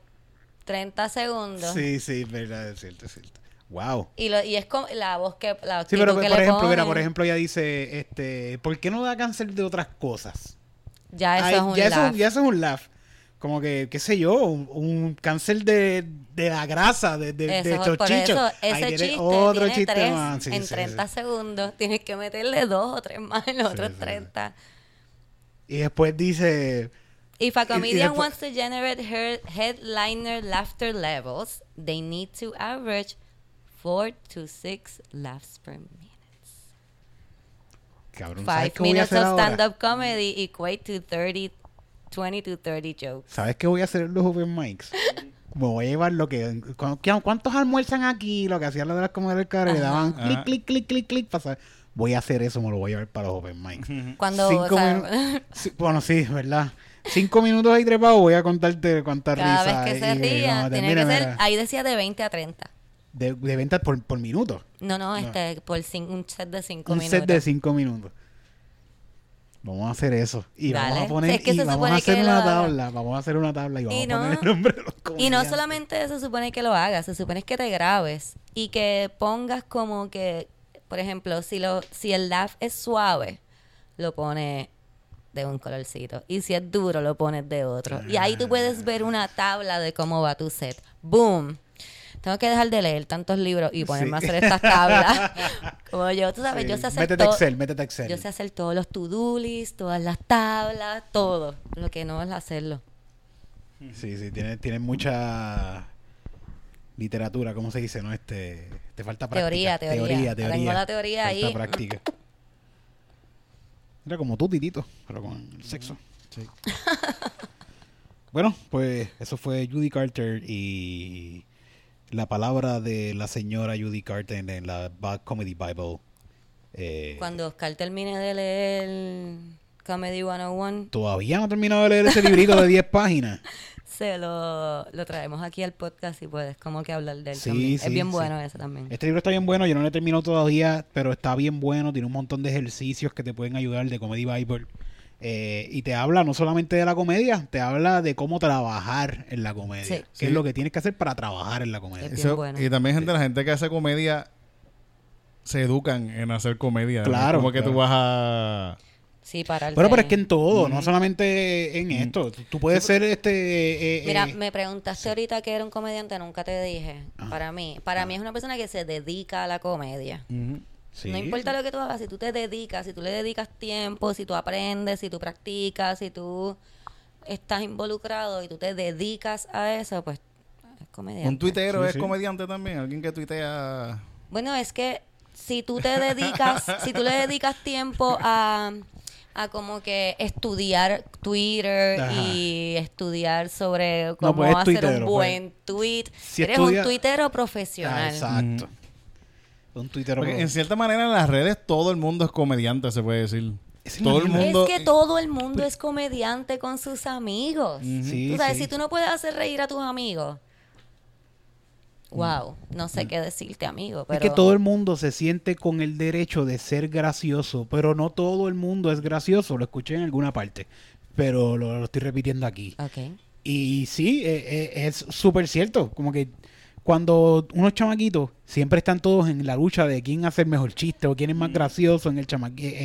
30 segundos. Sí, sí, es verdad, es cierto, es cierto. Wow. Y, lo, y es como la voz que la Sí, pero que por le ejemplo, mira, por ejemplo, ella dice, este, ¿por qué no da cáncer de otras cosas? Ya eso Ay, es un ya, eso, laugh. ya eso es un laugh. Como que, qué sé yo, un, un cáncer de, de la grasa, de, de, Eso, de estos por chichos. eso, Ahí ese tiene chiste otro tiene chiste tres más. Sí, en sí, sí. 30 segundos. Tienes que meterle dos o tres más en los otros sí, sí. 30. Y después dice, If a comedian después- wants to generate her headliner laughter levels, they need to average 4 to 6 laughs per minute. cabrón, ¿sabes 5 qué voy a minutes of stand-up comedy equate to 30, 20 to 30 jokes. ¿Sabes qué voy a hacer en los open mics? Me voy a llevar lo que... cu- cu- ¿Cuántos almuerzan aquí? Lo que hacían lo de las comidas del carro, le daban Ajá. clic, clic, clic, clic, clic. Para Voy a hacer eso, me lo voy a llevar para los open mics. Cuando, Cinco o sea, Sí, bueno, sí, ¿verdad? Cinco minutos ahí trepado, voy a contarte cuánta cada risa. vez que se y- y ría, vamos a tiene que ser, ahí decía de 20 a 30. De, de ventas por, por minuto. No, no, este, por cin- un set de 5 Un minutos. set de cinco minutos. Vamos a hacer eso. Y vamos a poner, Es que y se vamos a supone hacer que una lo haga. tabla. Vamos a hacer una tabla y vamos Y a poner el nombre de los Y no comediantes. solamente se supone que lo hagas, se supone que te grabes y que pongas como que, por ejemplo, si lo si el laugh es suave, lo pones de un colorcito y si es duro lo pones de otro. Y ahí tú puedes ver una tabla de cómo va tu set. Boom. Tengo que dejar de leer tantos libros y ponerme Sí. a hacer estas tablas. Como yo, tú sabes, Sí. yo sé hacer Métete. Excel, métete Excel. Yo sé hacer todos los to-do lists, todas las tablas, todo. Lo que no es hacerlo. Sí, sí, tiene, tiene mucha literatura, ¿cómo se dice? No, este, te falta práctica. Teoría, teoría. Teoría, teoría. Tengo la teoría Falta ahí. práctica. Era como tú, Titito, pero con el sexo. sí. Bueno, pues eso fue Judy Carter y la palabra de la señora Judy Carter en la Bad Comedy Bible. Eh, Cuando Oscar termine de leer Comedy 101, Todavía no he terminado de leer ese librito de 10 páginas. se lo, lo traemos aquí al podcast y puedes como que hablar de él Sí, también. sí, es bien sí. bueno ese también. Este libro está bien bueno, yo no lo he terminado todavía, pero está bien bueno, tiene un montón de ejercicios que te pueden ayudar de Comedy Bible. Eh, y te habla no solamente de la comedia, te habla de cómo trabajar en la comedia. Sí. ¿Qué Sí. es lo que tienes que hacer para trabajar en la comedia? Eso- bueno. Y también gente, la gente que hace comedia se educan en hacer comedia. ¿no? Claro, Como que tú vas a... Sí, para Pero, pero es que en todo, no solamente en esto. Tú- puedes ser este... eh, Mira, eh, me preguntaste ahorita que era un comediante, nunca te dije. Ajá. Para mí, para mí es una persona que se dedica a la comedia. Sí, no importa sí. lo que tú hagas, si tú te dedicas, si tú le dedicas tiempo, si tú aprendes, si tú practicas, si tú estás involucrado y tú te dedicas a eso, pues es comediante. Un tuitero Sí, es sí. comediante también. Alguien que tuitea... Bueno, es que si tú te dedicas, si tú le dedicas tiempo a, a como que estudiar Twitter Ajá. y estudiar sobre cómo pues es hacer un pues. buen tweet, Si eres estudia- un tuitero Ah, profesional. exacto. Un tuitero. Porque en cierta manera en las redes todo el mundo es comediante, se puede decir. Es todo el mundo... es que todo el mundo es comediante con sus amigos. Sí, Tú sabes, sí. si tú no puedes hacer reír a tus amigos, wow, no sé qué decirte, amigo. Pero Es que todo el mundo se siente con el derecho de ser gracioso, pero no todo el mundo es gracioso. Lo escuché en alguna parte, pero lo, lo estoy repitiendo aquí. Ok. Y sí, eh, eh, es súper cierto. Como que cuando unos chamaquitos siempre están todos en la lucha de quién hace el mejor chiste o quién es más gracioso en el chamaquito.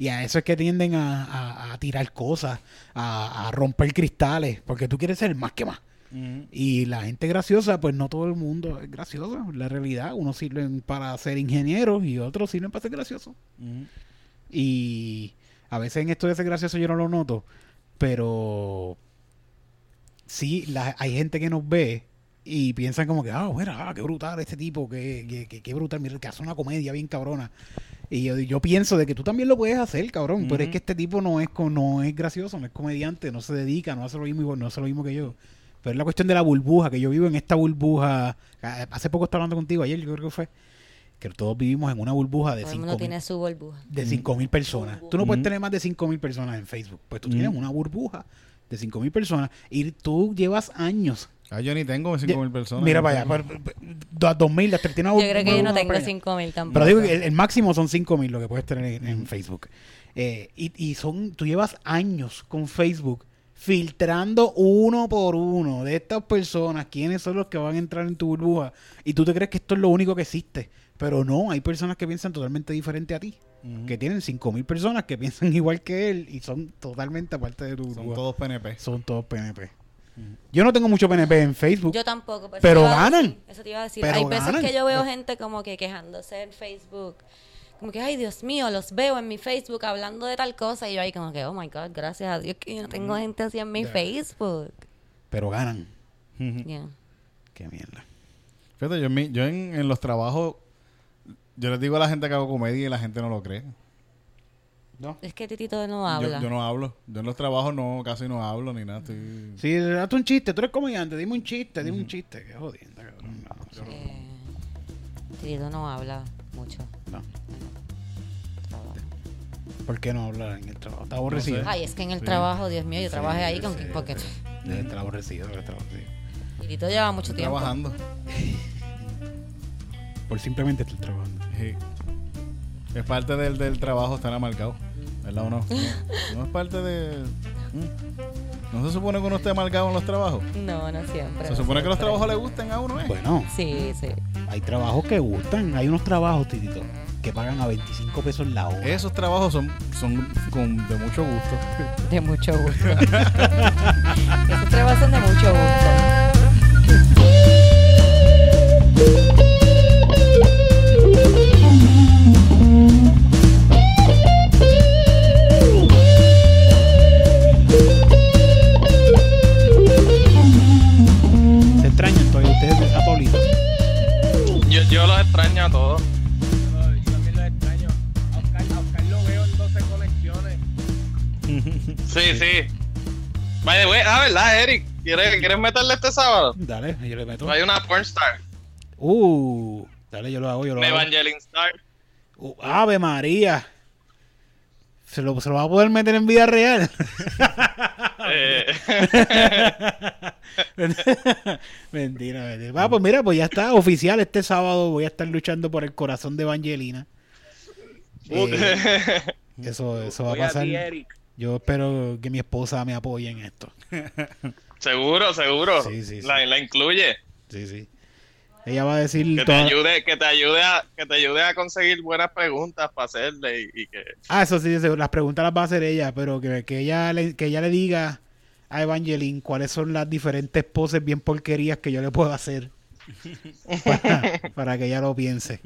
y a eso es que tienden a, a- a tirar cosas, a, a romper cristales, porque tú quieres ser el más que más. Y la gente graciosa, pues no todo el mundo es gracioso. La realidad, unos sirven para ser ingenieros y otros sirven para ser graciosos. Y a veces en esto de ser gracioso yo no lo noto, pero sí, la- hay gente que nos ve y piensan como que, ah, mira, ah, qué brutal este tipo, qué, qué, qué- qué brutal, mira, que hace una comedia bien cabrona. Y yo, yo pienso de que tú también lo puedes hacer, cabrón, pero es que este tipo no es, co- no es gracioso, no es comediante, no se dedica, no hace lo mismo, no hace lo mismo que yo. Pero es la cuestión de la burbuja, que yo vivo en esta burbuja. Hace poco estaba hablando contigo, ayer yo creo que fue, que todos vivimos en una burbuja de Todo el cinco mundo mil- tiene su burbuja. de 5.000 personas. Tú no puedes tener más de 5.000 personas en Facebook. Pues tú tienes una burbuja de 5.000 personas y tú llevas años. Ah, yo ni tengo 5 mil personas. Mira para allá, 2.000, las tres tienes Yo una creo que yo no tengo por allá. 5000 tampoco. Pero digo que el, el máximo son 5.000 lo que puedes tener en, en Facebook. Eh, y, y son, tú llevas años con Facebook filtrando uno por uno de estas personas, quiénes son los que van a entrar en tu burbuja. Y tú te crees que esto es lo único que existe. Pero no, hay personas que piensan totalmente diferente a ti. Que tienen 5.000 personas que piensan igual que él y son totalmente aparte de tu Son burbuja. todos PNP. Son todos PNP. Yo no tengo mucho PNP en Facebook. Yo tampoco. Pero, ganan. decir, Eso te iba a decir. Pero Hay veces ganan. que yo veo gente como que quejándose en Facebook. Como que, ay, Dios mío, los veo en mi Facebook hablando de tal cosa. Y yo ahí como que, oh my God, gracias a Dios que yo no tengo gente así en mi Facebook. Pero ganan. Yeah. Qué mierda. Fíjate, yo, en, mi- yo en, en los trabajos, yo les digo a la gente que hago comedia y la gente no lo cree. ¿No? Es que Titito no habla. yo no hablo. Yo en los trabajos no, casi no hablo ni nada. Estoy... Sí, hazte un chiste. Tú eres comediante. Dime un chiste. Dime un chiste. Qué jodienda, cabrón. No, Titito no habla mucho. no. ¿Por qué no hablar en el trabajo? Está aborrecido. sé. Ay, es que en el Sí. trabajo, Dios mío, yo Sí, trabajé ahí con sé. Debe estar aborrecido. Titito lleva mucho Estoy tiempo. trabajando. Por simplemente estar trabajando. Sí. Es parte del, del trabajo estar amargado. ¿Verdad o no? No, no es parte de... Mm. ¿No se supone que uno esté amargado en los trabajos? No, no siempre. Se no supone que los trabajos le gusten a uno, ¿eh? Bueno, Sí, sí. hay trabajos que gustan. Hay unos trabajos, Titito, que pagan a 25 pesos la hora. Esos trabajos son, son con, de mucho gusto. De mucho gusto. Esos trabajos son de mucho gusto. ¿Quieres, ¿Quieres meterle este sábado? Dale, yo le meto. Hay una pornstar, Uh, dale, yo lo hago, yo lo hago. Evangeline Star. Uh, Ave María. Se lo, se lo va a poder meter en vida real. Eh, mentira, mentira. Va, pues mira, pues ya está oficial. Este sábado voy a estar luchando por el corazón de Evangelina. Eh, eso, eso va a pasar. Yo espero que mi esposa me apoye en esto. seguro, seguro. Sí, sí, sí. La, la incluye. Sí, sí. Ella va a decir Que te toda- ayude, que te ayude a, que te ayude a conseguir buenas preguntas para hacerle y, y que Ah, eso sí, las preguntas las va a hacer ella, pero que, que ella le, que ella le diga a Evangeline cuáles son las diferentes poses bien porquerías que yo le puedo hacer para, para que ella lo piense.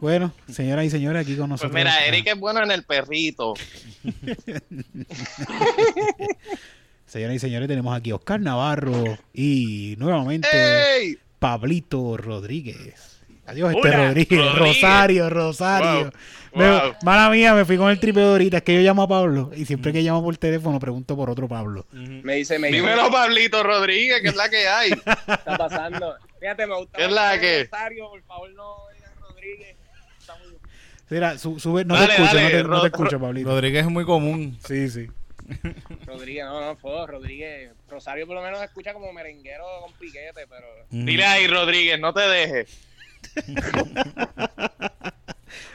Bueno, señoras y señores, aquí con Pues nosotros. mira, Eric es bueno en el perrito. Señoras y señores, tenemos aquí a Oscar Navarro y nuevamente ¡Ey! Pablito Rodríguez. Adiós, este Hola, Rodríguez. Rodríguez. Rosario, Rosario. Wow, Me- wow. mala mía, me fui con el tripe de ahorita. Es que yo llamo a Pablo y siempre que llamo por teléfono pregunto por otro Pablo. Me dice, me dice, Dímelo, Pablito Rodríguez, que es la que hay. ¿qué está pasando? Fíjate, me gusta. ¿Qué es la que? Rosario, por favor, no digas Rodríguez. Está muy- Mira, su- sube, no Dale, te escucho, dale, no, te, no te escucho, Pablito. Rodríguez es muy común. Sí, sí. Rodríguez, no, no, fue Rodríguez. Rosario por lo menos escucha como merenguero con piquete, pero Mm. Dile ahí, Rodríguez, no te dejes.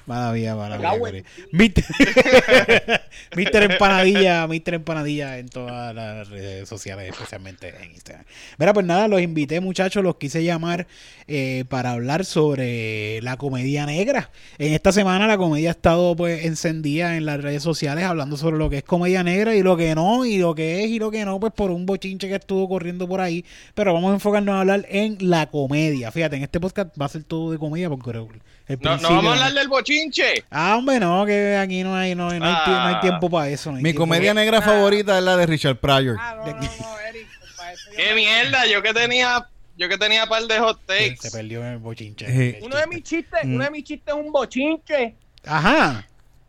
Mala mía, mala mía. Mister Empanadilla, Mister Empanadilla en todas las redes sociales, especialmente en Instagram. Mira, pues nada, los invité, muchachos, los quise llamar eh, para hablar sobre la comedia negra. En esta semana la comedia ha estado pues encendida en las redes sociales hablando sobre lo que es comedia negra y lo que no, y lo que es y lo que no, pues por un bochinche que estuvo corriendo por ahí. Pero vamos a enfocarnos a hablar en la comedia. Fíjate, en este podcast va a ser todo de comedia porque el No, no vamos a hablar del bochinche. Ah, hombre, no, que aquí no hay, no, hay- no hay, no hay Ah. tiempo para eso. no hay Mi comedia negra favorita es la de Richard Pryor. Ah, no, no, no, Eric. para eso yo ¡Qué me- mierda! Yo que tenía, yo que tenía par de hot takes. se perdió en el bochinche. Sí. El Uno de mis chistes, Mm. uno de mis chistes es un bochinche. Ajá.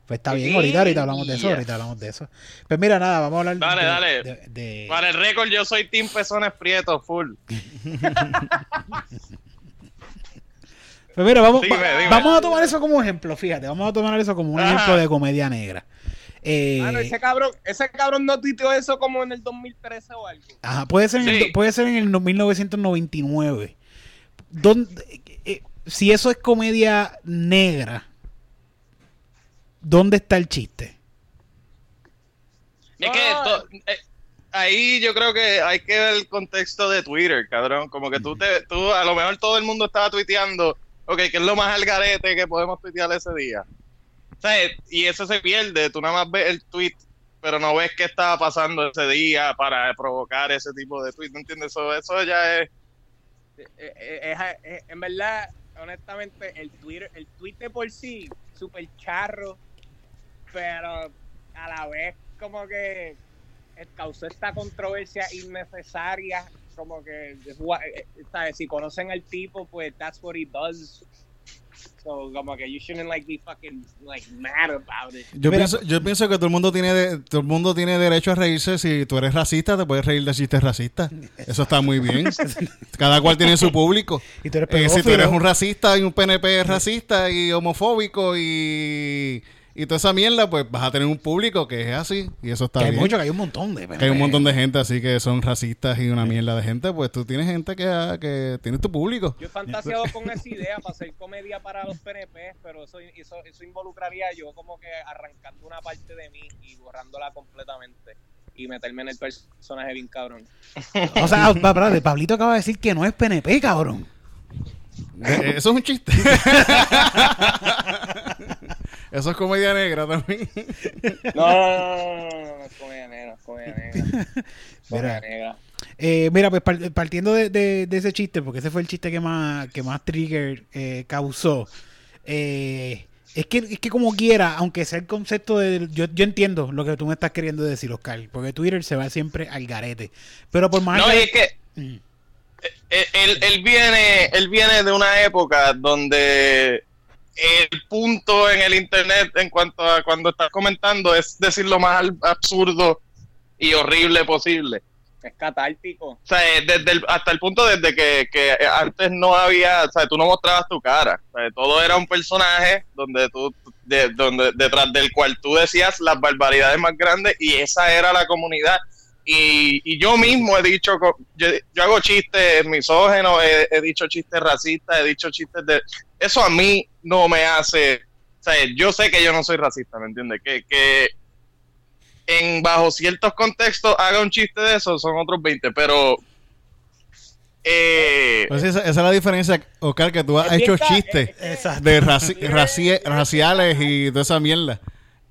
Pues está bien, Sí. ahorita, ahorita hablamos de eso, ahorita hablamos de eso. Pues mira, nada, vamos a hablar Dale, de, dale. de- de- Para el récord, yo soy Team Pezones Prietos, full. Pues mira, vamos, Dime, va- dime. vamos a tomar eso como ejemplo, fíjate, vamos a tomar eso como un Ajá. ejemplo de comedia negra. Eh, ese cabrón, ese cabrón no tuiteó eso como en el 2013 o algo. Ajá, puede ser, en el, puede ser en el no- 1999. ¿Dónde- eh, si eso es comedia negra, ¿dónde está el chiste? Es que eh, ahí yo creo que hay que ver el contexto de Twitter, cabrón. Como que tú, te, tú a lo mejor todo el mundo estaba tuiteando, ok, ¿qué es lo más al garete que podemos tuitear ese día? Sea, y eso se pierde, tú nada más ves el tweet, pero no ves qué estaba pasando ese día para provocar ese tipo de tweet, ¿no entiendes? Eso, eso ya es... Eh, eh, es- en verdad, honestamente, el Twitter, el tweet de por sí, súper charro, pero a la vez como que eh, causó esta controversia innecesaria, como que, eh, eh, ¿sabes? Si conocen al tipo, pues that's what he does. So, como que you shouldn't like be fucking like mad about it. Yo Mira, pienso, yo pienso que todo el mundo tiene de- todo el mundo tiene derecho a reírse. Si tú eres racista, te puedes reír de chistes racistas. Eso está muy bien. Cada cual tiene su público. Y tú eres Eh, si tú eres un racista y un PNP racista y homofóbico y, y toda esa mierda, pues vas a tener un público que es así. Y eso está Que hay bien. mucho, que hay un montón de. Que hay un montón de gente así que son racistas y una mierda de gente. Pues tú tienes gente que, ah, que tiene tu público. Yo he fantaseado con esa idea para hacer comedia para los PNP, pero eso, eso, eso involucraría yo como que arrancando una parte de mí y borrándola completamente y meterme en el personaje bien cabrón. O sea, Pablito acaba de decir que no es PNP, cabrón. Eh, Eso es un chiste. Eso es comedia negra también. No, no, no, no, no, no, no, es comedia negra, es comedia negra. Mira. Comedia negra. Eh, mira, pues par- partiendo de, de- de ese chiste, porque ese fue el chiste que más, que más trigger eh, causó. eh, es que, es que como quiera, aunque sea el concepto de... Yo, yo entiendo lo que tú me estás queriendo decir, Oscar, porque Twitter se va siempre al garete. Pero por más... No, que- es que Mm. él, él- él viene, él viene de una época donde el punto en el internet en cuanto a cuando estás comentando es decir lo más absurdo y horrible posible. Es catártico. O sea, eh, desde el- hasta el punto desde que, que antes no había, o sea, tú no mostrabas tu cara. O sea, todo era un personaje donde tú, de- donde, detrás del cual tú decías las barbaridades más grandes y esa era la comunidad. Y, y yo mismo he dicho, yo, yo hago chistes misógenos, he, he dicho chistes racistas, he dicho chistes de... Eso a mí no me hace... O sea, yo sé que yo no soy racista, ¿me entiendes? Que, que en bajo ciertos contextos haga un chiste de eso son otros 20, pero... Eh, Pues esa, esa es la diferencia, Oscar, que tú has hecho chistes eh, eh, de raci- raci- raciales y toda esa mierda.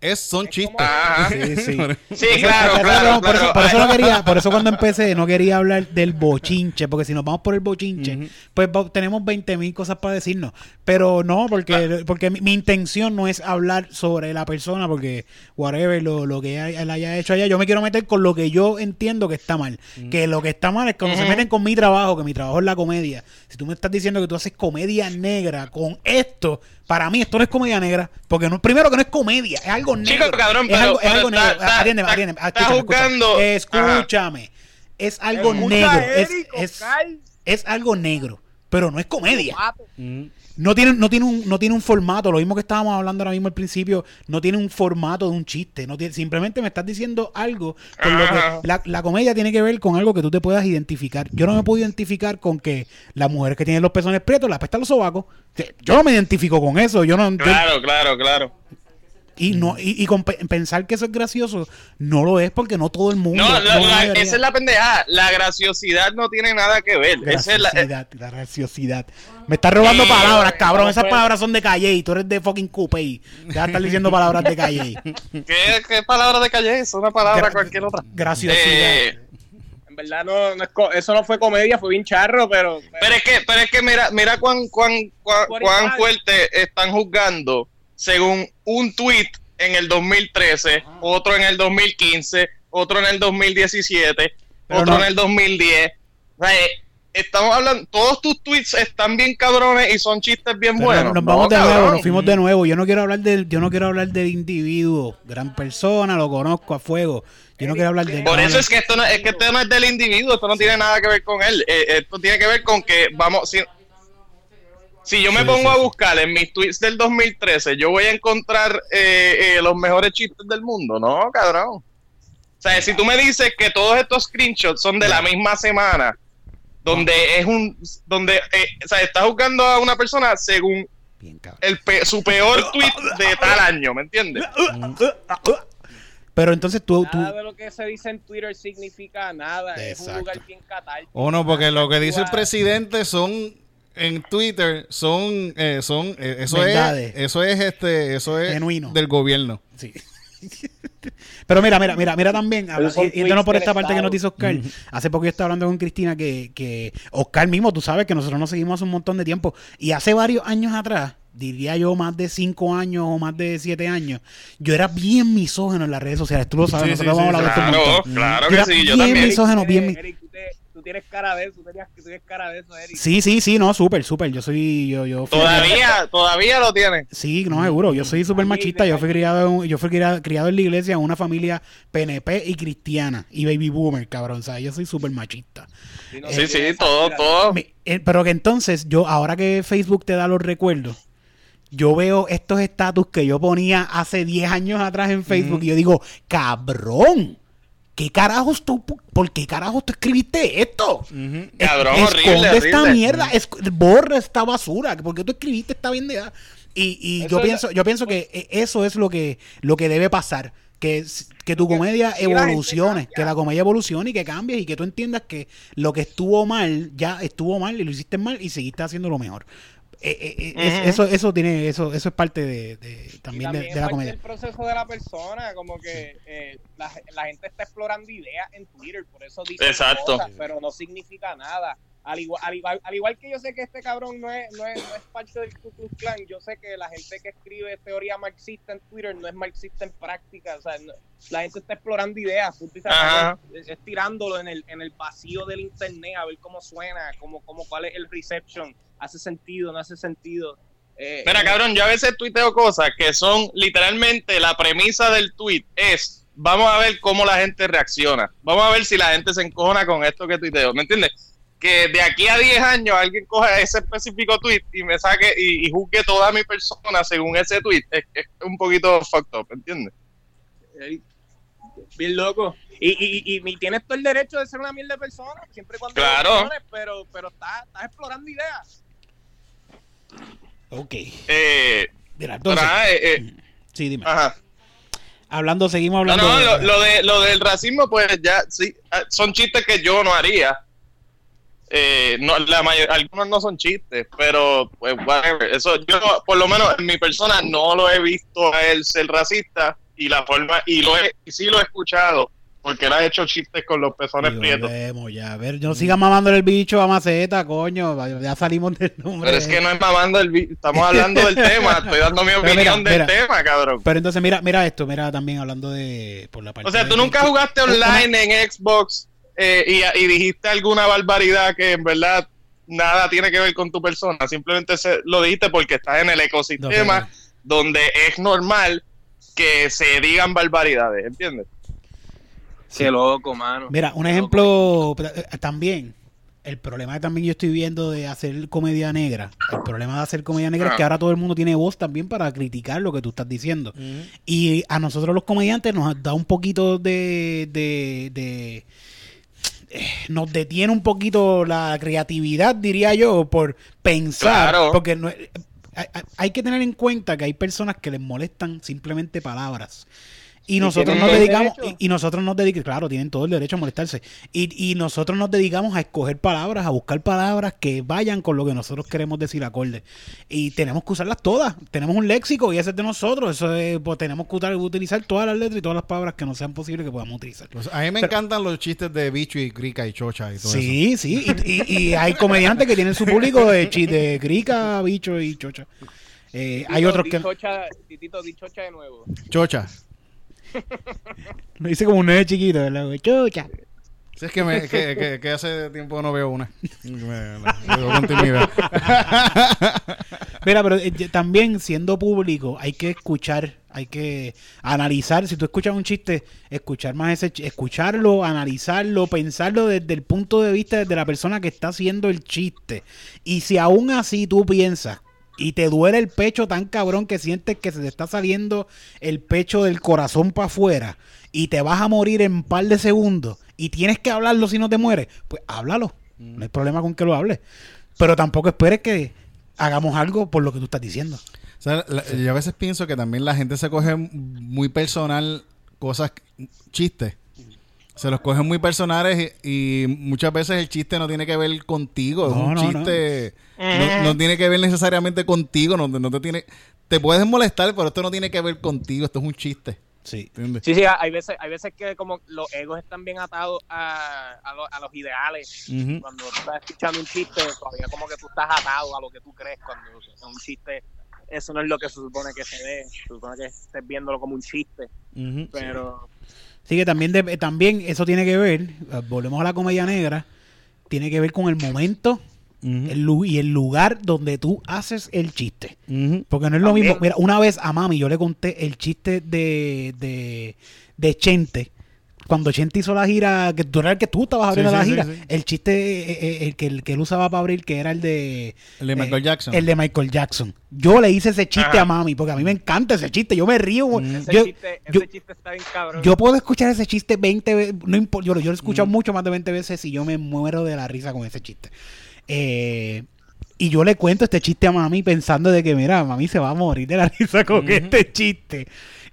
Es, son Es chistes. como-. Sí, sí. Sí, claro, Por claro, eso- por, eso, claro. por eso no quería, por eso cuando empecé no quería hablar del bochinche, porque si nos vamos por el bochinche, pues tenemos 20 mil cosas para decirnos. Pero no, porque, porque mi, mi intención no es hablar sobre la persona, porque whatever, lo, lo que él haya hecho allá, yo me quiero meter con lo que yo entiendo que está mal. Que lo que está mal es cuando se Ujú. meten con mi trabajo, que mi trabajo es la comedia. Si tú me estás diciendo que tú haces comedia negra con esto, para mí esto no es comedia negra, porque no, primero que no es comedia, es algo negro. Chico, cabrón, es pero- algo, es pero algo está- negro. está- atiéndeme, está- atiéndeme. está Escúchame, escúchame. Es algo Escucha, negro. Es, Eric, es, es algo negro. pero no es comedia. Mm. No tiene, no, tiene un, no tiene un formato, lo mismo que estábamos hablando ahora mismo al principio, no tiene un formato de un chiste, no tiene, simplemente me estás diciendo algo con lo que la, la comedia tiene que ver con algo que tú te puedas identificar. Yo no me puedo identificar con que las mujeres que tienen los pezones prietos, la pesta los sobacos, yo no me identifico con eso, yo no yo- Claro, claro, claro. Y no y, y con pe- pensar que eso es gracioso no lo es porque no todo el mundo No, la- la- esa es la pendejada. La graciosidad no tiene nada que ver. Esa es la, eh, graciosidad, la graciosidad. Me estás robando Sí, palabras, cabrón. ¿cómo Esas fue? palabras son de Calle y tú eres de fucking Coupe. y de estar diciendo palabras de Calle. ¿qué, qué palabra de calle es? Una palabra Gra- cualquier otra. Graciosidad. Eh, En verdad, no, no es co- eso no fue comedia, fue bien charro, pero. pero es que, pero es que mira, mira cuán, cuán, cuán, cuán fuerte están juzgando según un tweet en el 2013, otro en el 2015, otro en el 2017, Pero otro no- en el 2010. O sea, eh, estamos hablando, todos tus tweets están bien cabrones y son chistes bien Pero buenos. nos No, vamos de nuevo, nos fuimos de nuevo. Yo no quiero hablar del, yo no quiero hablar del individuo, gran persona, lo conozco a fuego. Yo no quiero hablar de Por eso es que esto no es que esto no es del individuo, esto no tiene nada que ver con él. Eh, esto tiene que ver con que vamos si, si yo me Sí, pongo sí, a buscar en mis tweets del 2013, yo voy a encontrar eh, eh, los mejores chistes del mundo, no, cabrón. O sea, si tú me dices que todos estos screenshots son de la misma semana, donde es un donde eh, o sea, estás juzgando a una persona según Bien, el pe- su peor tweet de tal año, ¿me entiendes? Pero entonces tú, tú Nada de lo que se dice en Twitter significa nada. Es un Exacto. lugar bien catártico. O no, porque lo que dice el presidente son en Twitter son eh, son eh, eso Verdades. es eso es este eso es Genuino. del gobierno. Sí. Pero mira, mira, mira, mira también, yéndonos por tweets esta parte que nos dice Oscar. Hace poco yo estaba hablando con Cristina que, que Oscar mismo, tú sabes que nosotros nos seguimos hace un montón de tiempo. Y hace varios años atrás, diría yo más de cinco años o más de siete años, yo era bien misógeno en las redes sociales. Tú lo sabes, Sí, nosotros sí, vamos a hablar de esto Claro, claro Yo que era sí, yo bien también. misógeno, Eric, bien mi- Eric, tú, tienes cara de eso, tú, tenías- tú tienes cara de eso, Eric. Sí, sí, sí, no, súper, súper. Yo soy, yo, yo fui- Todavía, todavía lo tiene. Sí, no, seguro. Yo soy súper machista. Yo fui criado yo fui criado, criado en la iglesia en una familia PNP y cristiana y baby boomer, cabrón. O sea, yo soy súper machista. No, Sí, sí, tienes todo, todo. Mi- eh, pero que entonces, yo, ahora que Facebook te da los recuerdos, yo veo estos estatus que yo ponía hace 10 años atrás en Facebook y yo digo, cabrón, ¿qué carajos tú, por qué carajos tú escribiste esto? Es- Cabrón, esconde horrible, esta horrible. mierda, es- borra esta basura, porque tú escribiste esta pendeja. Y, y yo pienso, yo pienso que eh, eso es lo que, lo que debe pasar. Que, que tu comedia sí, evolucione, que la comedia evolucione y que cambies y que tú entiendas que lo que estuvo mal, ya estuvo mal y lo hiciste mal y seguiste haciendo lo mejor. Eh, eh, eh, es- Ujú. eso, eso tiene, eso, eso es parte de, de- Y también, de, también de la parte comedia. del proceso de la persona, como que eh, la, la gente está explorando ideas en Twitter, por eso dice Exacto. cosas, pero no significa nada. Al igual, al, igual, al igual que yo sé que este cabrón no es, no, es, no es parte del Ku Klux Klan, yo sé que la gente que escribe teoría marxista en Twitter no es marxista en práctica. O sea, no- la gente está explorando ideas, es, es tirándolo en el, en el vacío del internet a ver cómo suena, cómo, cómo, cuál es el reception, hace sentido, no hace sentido. Eh, Mira, eh, cabrón, yo a veces tuiteo cosas que son literalmente la premisa del tweet es vamos a ver cómo la gente reacciona. Vamos a ver si la gente se encojona con esto que tuiteo. ¿Me entiendes? Que de aquí a 10 años alguien coja ese específico tweet y me saque y, y juzgue toda mi persona según ese tweet. Es, es un poquito fucked up, ¿entiendes? Ey, Bien loco. Y, y, y, y tienes todo el derecho de ser una mierda de persona, siempre y cuando Claro. pero, pero estás, estás explorando ideas. Ok. Eh, Mira, entonces, eh, eh, sí, dime. ajá. Hablando, seguimos No, hablando. no, de- lo, lo de, lo del racismo, pues ya, sí, ah, son chistes que yo no haría. Eh, no, la mayor, algunos no son chistes, pero pues whatever. Eso yo, por lo menos en mi persona, no lo he visto a él ser racista y la forma, y lo he, y sí lo he escuchado, porque él ha hecho chistes con los pezones prietos. ya. A ver, no sigas mamándole el bicho a Maceta, coño. Ya salimos del nombre. Pero es que no es mamando el vi- estamos hablando del tema, estoy dando mi opinión mira, del mira. tema, cabrón. Pero entonces, mira, mira esto, mira también hablando de. Por la parte O sea, tú nunca jugaste online en Xbox eh, y, y dijiste alguna barbaridad que en verdad nada tiene que ver con tu persona. Simplemente se- lo dijiste porque estás en el ecosistema No, donde es normal que se digan barbaridades, ¿entiendes? Qué loco, mano. Mira, un ejemplo eh, también. El problema que también yo estoy viendo de hacer comedia negra, el problema de hacer comedia negra es Ah. que ahora todo el mundo tiene voz también para criticar lo que tú estás diciendo. Y a nosotros los comediantes nos da un poquito de... de, de- eh, nos detiene un poquito la creatividad, diría yo, por pensar. Claro. Porque no, hay- hay que tener en cuenta que hay personas que les molestan simplemente palabras. Y nosotros nos dedicamos, y, y nosotros nos dedicamos, claro, tienen todo el derecho a molestarse. Y, y nosotros nos dedicamos a escoger palabras, a buscar palabras que vayan con lo que nosotros queremos decir acorde. Y tenemos que usarlas todas. Tenemos un léxico y ese es de nosotros. Eso es, pues, tenemos que utilizar todas las letras y todas las palabras que no sean posibles que podamos utilizar. Pues a mí me Pero- encantan los chistes de bicho y crica y chocha y todo eso. Sí, sí. Y, y- y hay comediantes que tienen su público de, chi- de crica, bicho y chocha. Eh, hay otros que... Dichocha, Titito, dichocha de nuevo. Chocha. Lo dice como un nene chiquito, ¿verdad? güey? Chocha. Sí, es que, me, que, que- que hace tiempo no veo una. Me, la- la veo con timidez. Mira, pero eh, también siendo público hay que escuchar, hay que analizar. Si tú escuchas un chiste, escuchar más ese, ch- escucharlo, analizarlo, pensarlo desde el punto de vista de la persona que está haciendo el chiste. Y si aún así tú piensas y te duele el pecho tan cabrón que sientes que se te está saliendo el pecho del corazón para afuera y te vas a morir en un par de segundos y tienes que hablarlo si no te mueres, pues háblalo. No hay problema con que lo hables. Pero tampoco esperes que hagamos algo por lo que tú estás diciendo. O sea, la- yo a veces pienso que también la gente se coge muy personal cosas, chistes. Se los cogen muy personales y, y muchas veces el chiste no tiene que ver contigo. es un no, chiste. No, no tiene que ver necesariamente contigo. No, no te tiene. Te puedes molestar, pero esto no tiene que ver contigo. Esto es un chiste. Sí. ¿Entiendes? Sí, sí, hay veces, hay veces que como los egos están bien atados a, a, lo- a los ideales. Cuando tú estás escuchando un chiste, todavía como que tú estás atado a lo que tú crees. Cuando un chiste, eso no es lo que se supone que se ve. Se supone que estés viéndolo como un chiste. Pero Sí, que también, de- también eso tiene que ver, eh, volvemos a la comedia negra, tiene que ver con el momento el lu- y el lugar donde tú haces el chiste. Porque no es lo También. mismo. Mira, una vez a mami yo le conté el chiste de, de, de Chente. Cuando Chente hizo la gira, que tú era el que tú estabas abriendo sí, la sí, gira, sí. el chiste eh, eh, el, que, el que él usaba para abrir, que era el de... El de Michael eh, Jackson. El de Michael Jackson. Yo le hice ese chiste Ajá. a mami, porque a mí me encanta ese chiste. Yo me río. Mm. ese, Yo, chiste, ese chiste está bien cabrón. yo puedo escuchar ese chiste 20 veces. No importa, yo, lo- yo lo he escuchado Mm. mucho más de 20 veces y yo me muero de la risa con ese chiste. Eh, y yo le cuento este chiste a mami pensando de que, mira, mami se va a morir de la risa con este chiste.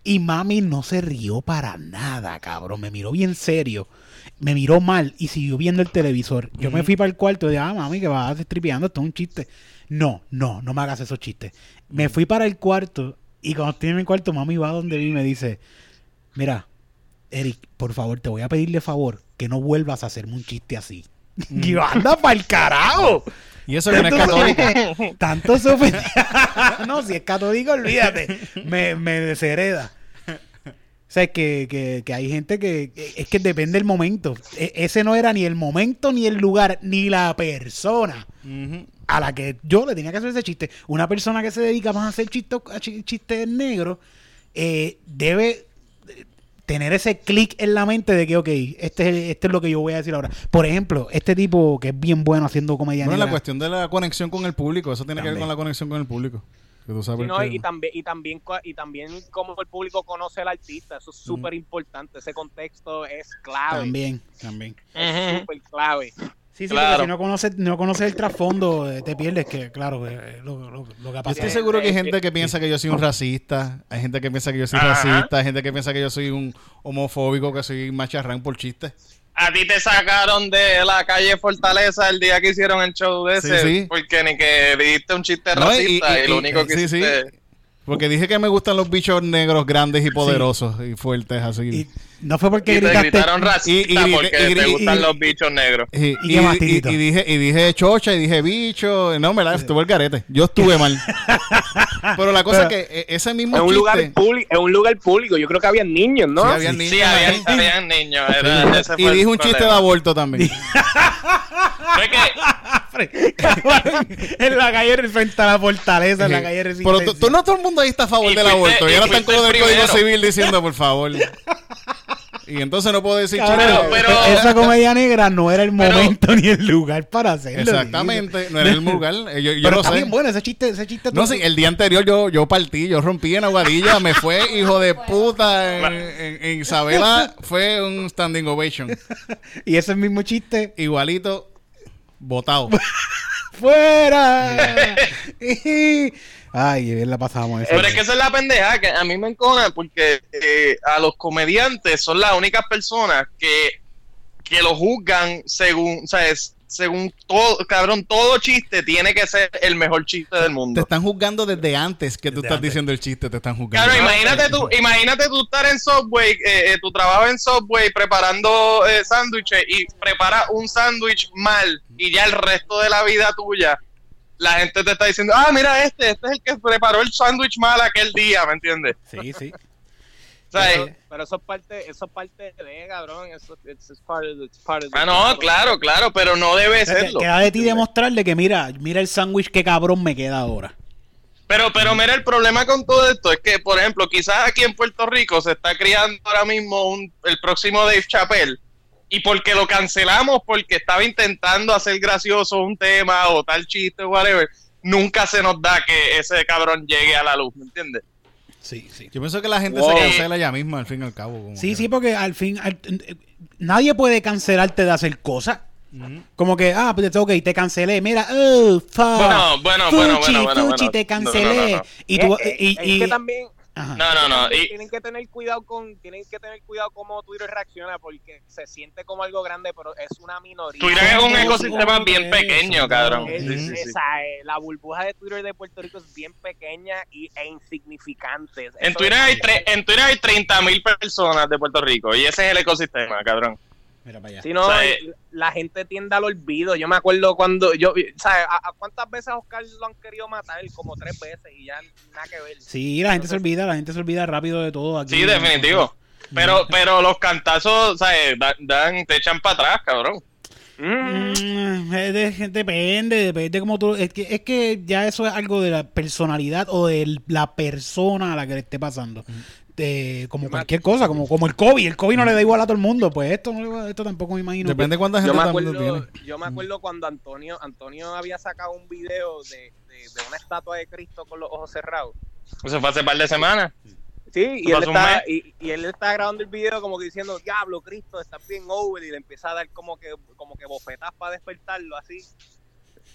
Y mami no se rió para nada, cabrón. Me miró bien serio. Me miró mal y siguió viendo el televisor. Yo me fui para el cuarto y dije, ah, mami, que vas destripeando, esto es un chiste. No, no, no me hagas esos chistes. Me fui para el cuarto y cuando estoy en mi cuarto, mami va donde mí y me dice, mira, Eric, por favor, te voy a pedirle favor que no vuelvas a hacerme un chiste así. Y yo, anda para el carajo. Y eso que no es católica. Tanto se no, si es católico, olvídate. Me, me deshereda. O sea, que, que, que hay gente que, es que depende del momento. E- ese no era ni el momento, ni el lugar, ni la persona a la que yo le tenía que hacer ese chiste. Una persona que se dedica más a hacer chistes, a chi- chistes negros eh, debe eh, tener ese clic en la mente de que, ok, este es, este es lo que yo voy a decir ahora. Por ejemplo, este tipo que es bien bueno haciendo comedia Bueno, la negra. cuestión de la conexión con el público. Eso tiene que ver con la conexión con el público. Que tú sabes Sí, no, que- y también y también y también cómo el público conoce al artista eso es súper importante ese contexto es clave También, también. es súper clave Sí, sí, Claro. porque si no conoces, no conoces el trasfondo, eh, te pierdes, que claro, eh, lo, lo- lo que Yo pasa estoy es- seguro que hay Eh, gente eh, que piensa que yo soy un racista, hay gente que piensa que yo soy Ajá. racista, hay gente que piensa que yo soy un homofóbico, que soy macharrán por chistes. A ti te sacaron de la calle Fortaleza el día que hicieron el show de ese, sí. porque ni que dijiste un chiste No, y- racista y, y- lo único que sí, sí. hiciste... Porque dije que me gustan los bichos negros grandes y poderosos y fuertes así. y no fue porque Y te gritaste. gritaron racista y- y- porque y- te y- gustan y- los bichos negros. Y, dije, y dije chocha y dije bicho. No, me la estuvo el garete. Yo estuve mal. Pero la cosa Pero- es que eh, ese mismo es un chiste. lugar público un lugar público yo creo que había niños no Sí, había niños Sí, habían niños. era- y dije un chiste de problema. aborto también. No es que- en la calle frente a la fortaleza, en la calle Pero tú- tú no todo el mundo ahí está a favor Y del fuiste- aborto. y Y ahora están con el el Código primero. Civil diciendo, por favor. Y entonces no puedo decir Cabrón, pero- esa comedia negra no era el Pero- momento ni el lugar para hacerlo. Exactamente, no era el lugar. eh, Yo, yo Pero lo está sé. bien bueno ese chiste, ese chiste. No, sí, el día anterior yo, yo partí, yo rompí en Aguadilla, me fue hijo de puta en, en- en Isabela, fue un standing ovation. Y ese mismo chiste, Igualito, botado. ¡fuera! Ay, bien la pasábamos eso. Pero es que esa es la pendeja que a mí me encona porque eh, a los comediantes son las únicas personas que, que lo juzgan según, ¿sabes? Según todo, cabrón, todo chiste tiene que ser el mejor chiste del Te mundo. están juzgando desde antes que tú Desde estás antes. diciendo el chiste, te están juzgando. Claro, imagínate tú, imagínate tú estar en Subway, eh, eh, tu trabajo en Subway preparando eh, sándwiches y prepara un sándwich mal y ya el resto de la vida tuya la gente te está diciendo, ah, mira este, este es el que preparó el sándwich mal aquel día, ¿me entiendes? Sí, sí. O sea, Pero, eh, pero eso es parte, eso es parte de, cabrón. Eso it's, it's part of the- it's part of the- ah, no, claro, claro, pero no debe serlo. Queda de ti demostrarle que mira, mira el sándwich que cabrón me queda ahora. Pero, pero mira, el problema con todo esto es que, por ejemplo, quizás aquí en Puerto Rico se está criando ahora mismo un, el próximo Dave Chappelle y porque lo cancelamos porque estaba intentando hacer gracioso un tema o tal chiste o whatever, nunca se nos da que ese cabrón llegue a la luz, ¿me entiendes? Sí, sí. Yo pienso que la gente Wow. se cancela ella misma al fin y al cabo. como Sí, que- sí, porque al fin, al- nadie puede cancelarte de hacer cosas. Como que, ah, pues ok, te cancelé. Mira, oh, fuck. Bueno, bueno, bueno, Fuchi, bueno, bueno, Fuchi, bueno. te cancelé. no, no, no. Y tú, Eh, eh, y, es y- que también ajá. No, no, no. tienen, Y, tienen que tener cuidado con, tienen que tener cuidado cómo Twitter reacciona porque se siente como algo grande, pero es una minoría. Twitter es un ecosistema bien pequeño, son cabrón. dos. Es- Sí, sí, sí. esa, eh, la burbuja de Twitter de Puerto Rico es bien pequeña y, e insignificante. En Eso Twitter es- hay, tre- en Twitter hay 30 mil personas de Puerto Rico y ese es el ecosistema, cabrón. Mira para allá. Si no, O sea, eh, la gente tiende al olvido. Yo me acuerdo cuando yo, ¿sabes? ¿A, a cuántas veces a Oscar lo han querido matar? Como tres veces y ya nada que ver. Sí, la gente se olvida, la gente se olvida rápido de todo aquí. Sí, definitivo. Pero, pero los cantazos, ¿sabes? Da- Dan, te echan para atrás, cabrón. Mm. Mm, de- depende, depende como tú. Es que, es que ya eso es algo de la personalidad o de la persona a la que le esté pasando. De, como cualquier cosa, como, como el COVID. El COVID no le da igual a todo el mundo. Pues esto, no le va- esto tampoco me imagino. Depende cuánta Yo gente me también lo acuerdo, tiene. yo me acuerdo cuando Antonio, Antonio había sacado un video de, de, de una estatua de Cristo con los ojos cerrados. Eso fue hace par de semanas. Sí, y él, un está, y él está grabando el video como que diciendo, diablo, Cristo, estás bien over, y le empieza a dar como que, como que bofetas para despertarlo, así.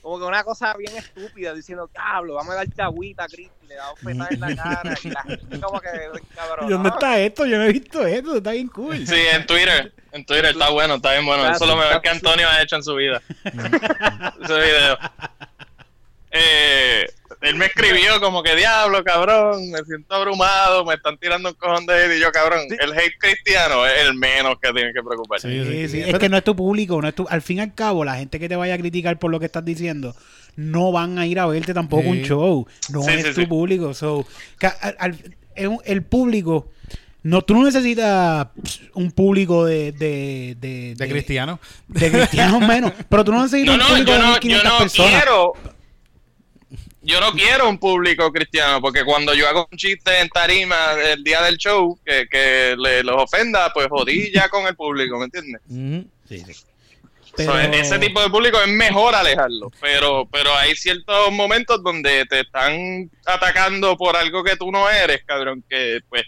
Como que una cosa bien estúpida, diciendo, diablo, vamos a dar chagüita a Cristo, y le da bofetas en la cara, y la gente como que, cabrón. ¿Y dónde está esto? Yo no he visto esto. Está bien cool. Sí, en Twitter. En Twitter está bueno, está bien bueno. Eso es lo mejor que Antonio ha hecho en su vida. Ese video. Eh, él me escribió como que diablo, cabrón, me siento abrumado, me están tirando un cojón de hate", y yo, cabrón, el hate cristiano es el menos que tiene que preocuparse. Sí, Sí, Es que no es tu público, no es tu, al fin y al cabo, la gente que te vaya a criticar por lo que estás diciendo, no van a ir a verte tampoco Sí. un show. No Sí, es sí, tu sí. público. So, al- al- es un- el público, no, tú no necesitas un público de, de, de, De cristiano. de cristianos menos, pero tú no necesitas No, un no, público yo de no, yo 1500 no personas. quiero. Yo no quiero un público cristiano, porque cuando yo hago un chiste en tarima el día del show que, que le, los ofenda, pues jodí ya con el público, ¿me entiendes? Ujú. Sí, sí. So, ese tipo de público es mejor alejarlo, pero, pero hay ciertos momentos donde te están atacando por algo que tú no eres, cabrón, que pues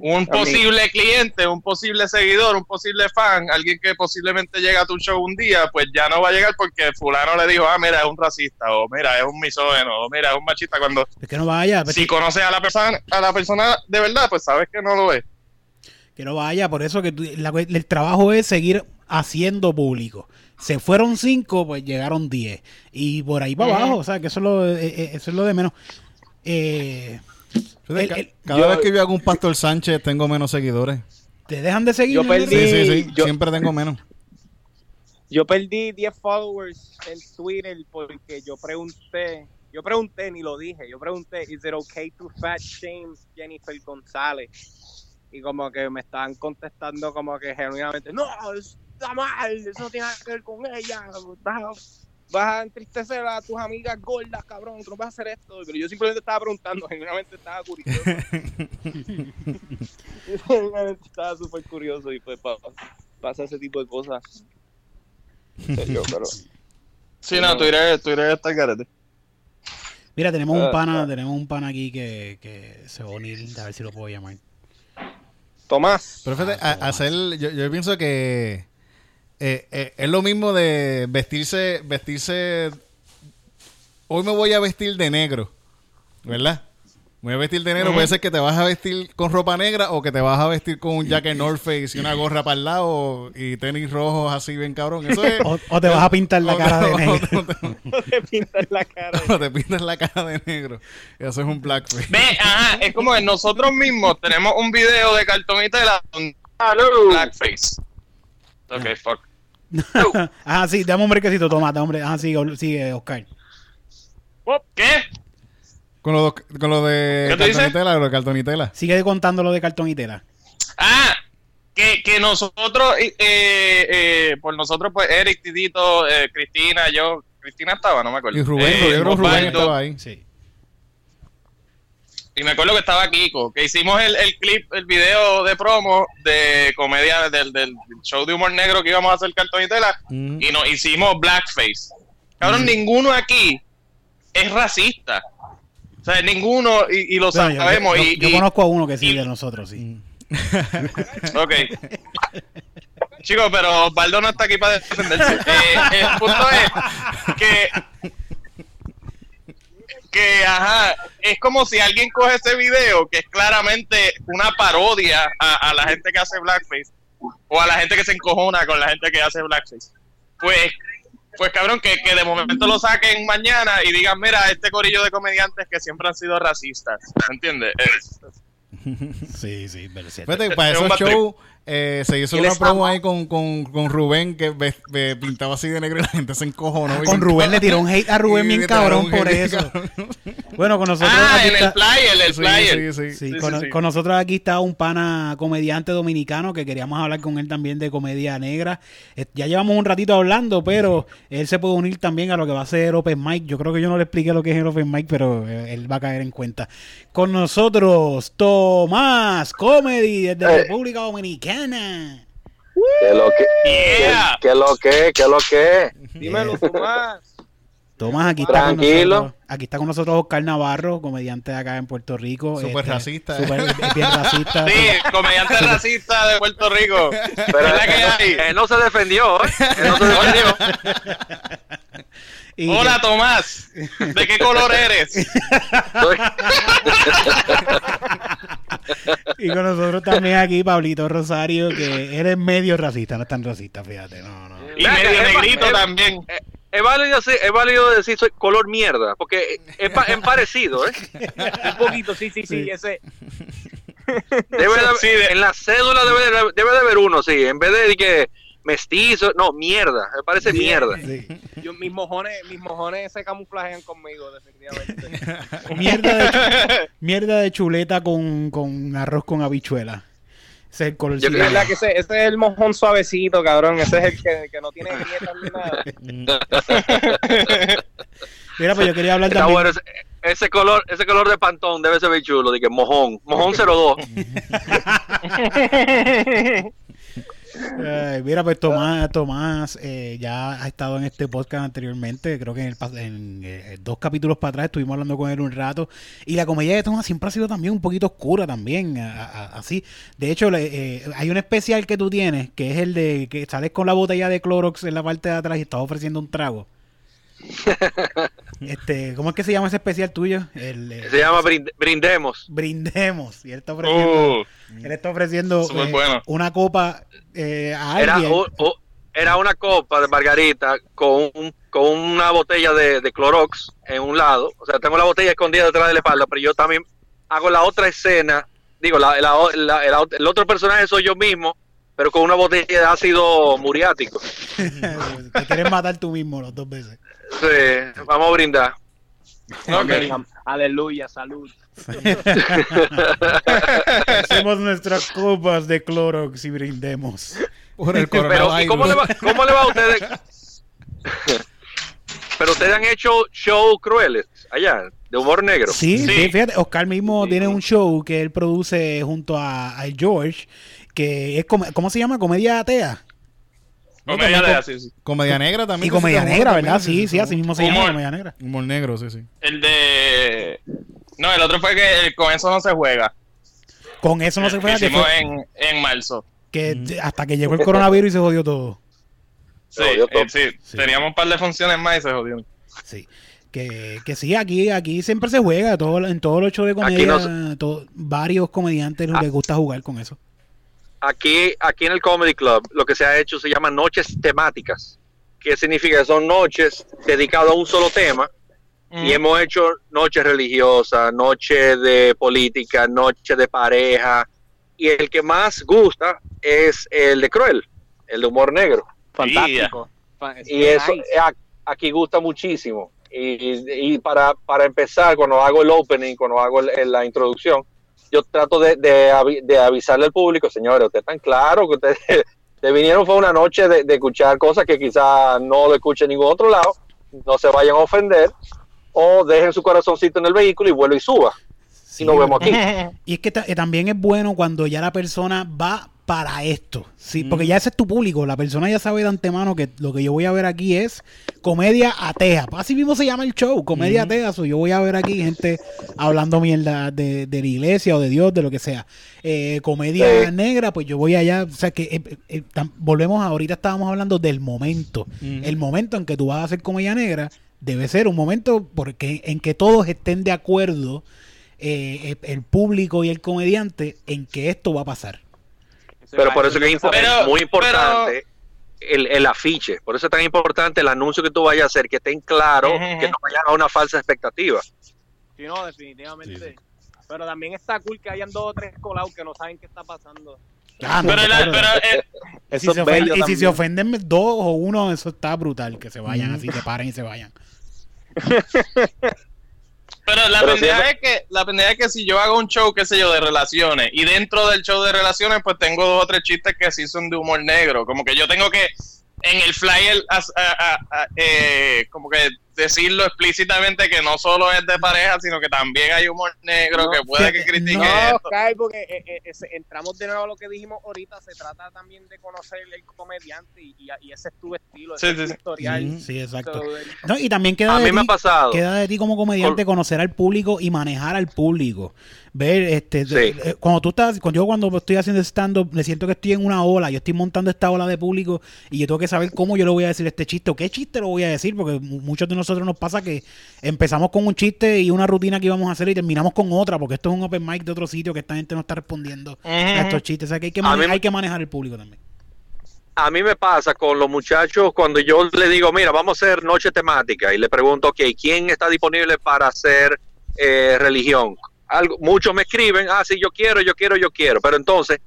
un posible cliente, un posible seguidor, un posible fan, alguien que posiblemente llega a tu show un día, pues ya no va a llegar porque fulano le dijo, ah, mira, es un racista, o mira, es un misógeno, o mira, es un machista, cuando Es que no vaya, pues, si conoces a la persona, a la persona de verdad, pues sabes que no lo es. que no vaya, por eso que tú- la- el trabajo es seguir haciendo público. Se fueron cinco, pues llegaron diez. Y por ahí para abajo, o sea, que eso es lo, eh, eh, eso es lo de menos. Eh, El- ca- el- cada yo- vez que yo hago un Pastor Sánchez tengo menos seguidores. te dejan de seguir. Yo perdí- Sí, sí, sí. yo- Siempre tengo menos. Yo perdí 10 followers en Twitter porque yo pregunté, yo pregunté, ni lo dije, yo pregunté, ¿is it okay to fat shame Jennifer González? Y como que me estaban contestando como que genuinamente, no, está mal, eso no tiene nada que ver con ella. está-". Vas a entristecer a tus amigas gordas, cabrón, tú no vas a hacer esto. Pero yo simplemente estaba preguntando, genuinamente estaba curioso. genuinamente estaba súper curioso y pues pa- pasa ese tipo de cosas. En serio, pero... Sí, no, Twitter, Twitter está el garete. Mira, tenemos un Ah, pana, tenemos un pana aquí que, que se va a unir, a ver si lo puedo llamar. Tomás. Pero fíjate, Ah, a- hacer, yo, yo pienso que eh, eh, es lo mismo de vestirse, vestirse. Hoy me voy a vestir de negro, ¿verdad? Me voy a vestir de negro, puede ser que te vas a vestir con ropa negra o que te vas a vestir con un jacket North Face y una gorra para el lado y tenis rojos así bien cabrón. Eso es. O, o te vas a pintar la cara de negro. o te- pintas la cara. o te pintas la cara de negro. Y eso es un blackface. Ve, ajá, es como que nosotros mismos tenemos un video de cartón y tela con blackface. Ok, fuck. ah, sí, dame un brequecito, toma, dame un bre- Ah, sí, ol- sigue, Oscar. ¿Qué? Con lo, con lo de ¿Qué te dice? cartonitela, lo de cartonitela. Sigue contando lo de cartón y tela. Ah, que, que nosotros, eh, eh, por nosotros, pues Eric, Titito, eh, Cristina, yo, Cristina estaba, no me acuerdo. Y Rubén, Eh, yo creo que Rubén estaba ahí. Sí. Y me acuerdo que estaba Kiko, que hicimos el, el clip, el video de promo de comedia del, del show de humor negro que íbamos a hacer cartón y tela, Mm. y nos hicimos blackface. Cabrón, ninguno aquí es racista. O sea, ninguno, y, y lo sabemos. yo, y, yo conozco a uno que sí y- de nosotros, sí. Ok. Chicos, pero Osvaldo no está aquí para defenderse. Eh, el punto es que. Que, ajá, es como si alguien coge ese video, que es claramente una parodia a, a la gente que hace blackface, o a la gente que se encojona con la gente que hace blackface. Pues, pues cabrón, que, que de momento lo saquen mañana y digan, mira, este corillo de comediantes que siempre han sido racistas. ¿Entiendes? Es- Sí, sí, pero. Fíjate, para Es un esos shows eh, se hizo ¿Quién una promo Ama? ahí con, con, con Rubén que pintaba así de negro y la gente se encojonó. y Con Rubén le tiró un hate a Rubén bien cabrón por eso. cabrón. Bueno, con nosotros Ah, aquí en el flyer, el Sí, flyer. sí, sí. Sí, Sí, con, con nosotros aquí está un pana comediante dominicano que queríamos hablar con él también de comedia negra. Eh, Ya llevamos un ratito hablando, pero él se puede unir también a lo que va a ser Open Mic. Yo creo que yo no le expliqué lo que es el Open Mic, pero eh, él va a caer en cuenta. Con nosotros, Tomás Comedy desde Eh. República Dominicana. ¿Qué lo que? Yeah. ¿Qué lo que? ¿Qué lo que? Dímelo, Tomás. Tomás, aquí está Tranquilo. con nosotros. Aquí está con nosotros Oscar Navarro, comediante de acá en Puerto Rico. Súper racista, ¿eh? súper- es bien racista. Sí, comediante racista de Puerto Rico. Pero Es la que él, hay. él no se defendió, ¿eh? Él no se defendió. Y Hola Tomás, ¿de qué color eres? Y con nosotros también aquí Pablito Rosario, que eres medio racista, no es tan racista, fíjate, no, no. Y Venga, medio negrito es- también. Eh, Es válido, decir, es válido decir soy color mierda, porque es, pa- es parecido, ¿eh? Un poquito, sí, sí, sí, Sí. ese. Debe de- Sí, de- en la cédula debe de, debe de haber uno, sí, en vez de que mestizo, no, mierda, me parece Sí. mierda. Sí. Yo, mis mojones, mis mojones se camuflajean conmigo, definitivamente. Mierda, de, mierda de chuleta con, con arroz con habichuela. Ese es el color. Yo verdad que ese, ese es el mojón suavecito, cabrón. Ese es el que, que no tiene grietas ni nada. Mira, pues yo quería hablar Está también. bueno, ese, ese color, ese color de pantón debe ser bien chulo, de que mojón, mojón 02. Mira, pues Tomás, Tomás eh, ya ha estado en este podcast anteriormente. Creo que en, el, en, eh, dos capítulos para atrás estuvimos hablando con él un rato. Y la comedia de Tomás siempre ha sido también un poquito oscura también. así. De hecho, le- eh, hay un especial que tú tienes que es el de que sales con la botella de Clorox en la parte de atrás y estás ofreciendo un trago. este, ¿Cómo es que se llama ese especial tuyo? El, eh, Se llama Brind- Brindemos. Brindemos. Y él está ofreciendo, Uh, él está ofreciendo eh, bueno. una copa eh, a Era, alguien. u- era una copa de margarita con, un- con una botella de, de Clorox en un lado. O sea, tengo la botella escondida detrás de la espalda, pero yo también hago la otra escena. Digo, la, la- la- el, el otro personaje soy yo mismo, pero con una botella de ácido muriático. Te quieres matar tú mismo las dos veces. Sí, vamos a brindar. ok. Aleluya, salud. Hacemos nuestras copas de Clorox y brindemos. Por el Pero, ¿y coronavirus. cómo le va, cómo le va a ustedes? Pero ustedes han hecho shows crueles allá, de humor negro. Sí, Sí. sí, fíjate, Oscar mismo tiene un show que él produce junto a, a George, que es, como, ¿cómo se llama? Comedia atea. Comedia de así, sí. Comedia negra también. Y comedia se negra, ¿verdad? también, Sí, sí, así mismo se llama Humor. comedia negra. Humor negro, sí, sí. El de. No, el otro fue que el- con eso no se juega. Con eso no se que fue que, hicimos fue- en, en marzo. que hasta que llegó el coronavirus y se jodió todo. Sí, jodió todo. eh, sí, Sí. teníamos un par de funciones más y se jodió. Sí. Que, que sí, aquí, aquí siempre se juega, todo, en todos los shows de comedia, no todo- varios comediantes Ah. les gusta jugar con eso. Aquí, aquí en el Comedy Club, lo que se ha hecho se llama noches temáticas. ¿Qué significa? Son noches dedicadas a un solo tema. Y hemos hecho noches religiosas, noches de política, noches de pareja. Y el que más gusta es el de Cruel, el de humor negro. Fantástico. Fa- Y eso eh, aquí gusta muchísimo. Y, y para, para empezar, cuando hago el opening, cuando hago el- el- la introducción, yo trato de, de de avisarle al público, señores, ustedes están claros que ustedes te vinieron fue una noche de, de escuchar cosas que quizá no lo escuchen en ningún otro lado, no se vayan a ofender, o dejen su corazoncito en el vehículo y vuelva y suba. Sí, y nos vemos aquí. Y es que eh, también es bueno cuando ya la persona va para esto. Sí, porque ya ese es tu público. La persona ya sabe de antemano que lo que yo voy a ver aquí es comedia atea. Así mismo se llama el show, comedia atea. So, yo voy a ver aquí gente hablando mierda de, de la iglesia o de Dios, de lo que sea. Eh, comedia Sí. negra, pues yo voy allá. O sea que eh, eh, tam- volvemos a, ahorita estábamos hablando del momento. El momento en que tú vas a hacer comedia negra debe ser un momento porque en que todos estén de acuerdo el público y el comediante en que esto va a pasar. Pero por eso que es Pero- muy importante el, el afiche. Por eso es tan importante el anuncio que tú vayas a hacer, que estén claros, que no vayan a una falsa expectativa. Sí, no, definitivamente. Pero también está cool que hayan dos o tres colados que no saben qué está pasando. Ah, no, Pero, la- claro. pero, eh, Y si Eso se es ofenden- bello y si se ofenden dos o uno, eso está brutal. Que se vayan así, que paren y se vayan. pero la pendeja es que la pendeja es que si yo hago un show, qué sé yo, de relaciones, y dentro del show de relaciones, pues tengo dos o tres chistes que sí son de humor negro. Como que yo tengo que en el flyer as- a- a- a- eh, como que decirlo explícitamente que no solo es de pareja, sino que también hay humor negro, No, que puede que fíjate, critique no, No, esto. Kai, porque eh, eh, entramos de nuevo a lo que dijimos ahorita. Se trata también de conocer el comediante y, y- y ese es tu estilo, ese Sí, es tu sí, historial. Mm, Sí, exacto. Eh, No, y también queda A de mí me ti- ha pasado. Queda de ti como comediante conocer al público y manejar al público. Ver, este, de- eh, cuando tú estás, cuando yo cuando estoy haciendo stand-up, me siento que estoy en una ola, yo estoy montando esta ola de público y yo tengo que saber cómo yo le voy a decir este chiste o qué chiste lo voy a decir, porque mu- muchos de nosotros nos pasa que empezamos con un chiste y una rutina que íbamos a hacer y terminamos con otra, porque esto es un open mic de otro sitio que esta gente no está respondiendo a estos chistes. O sea que mí hay que manejar el público también. A mí me pasa con los muchachos cuando yo le digo, mira, vamos a hacer noche temática y le pregunto, ok, ¿quién está disponible para hacer eh, religión? Algo, muchos me escriben, ah, sí, yo quiero, yo quiero, yo quiero, pero entonces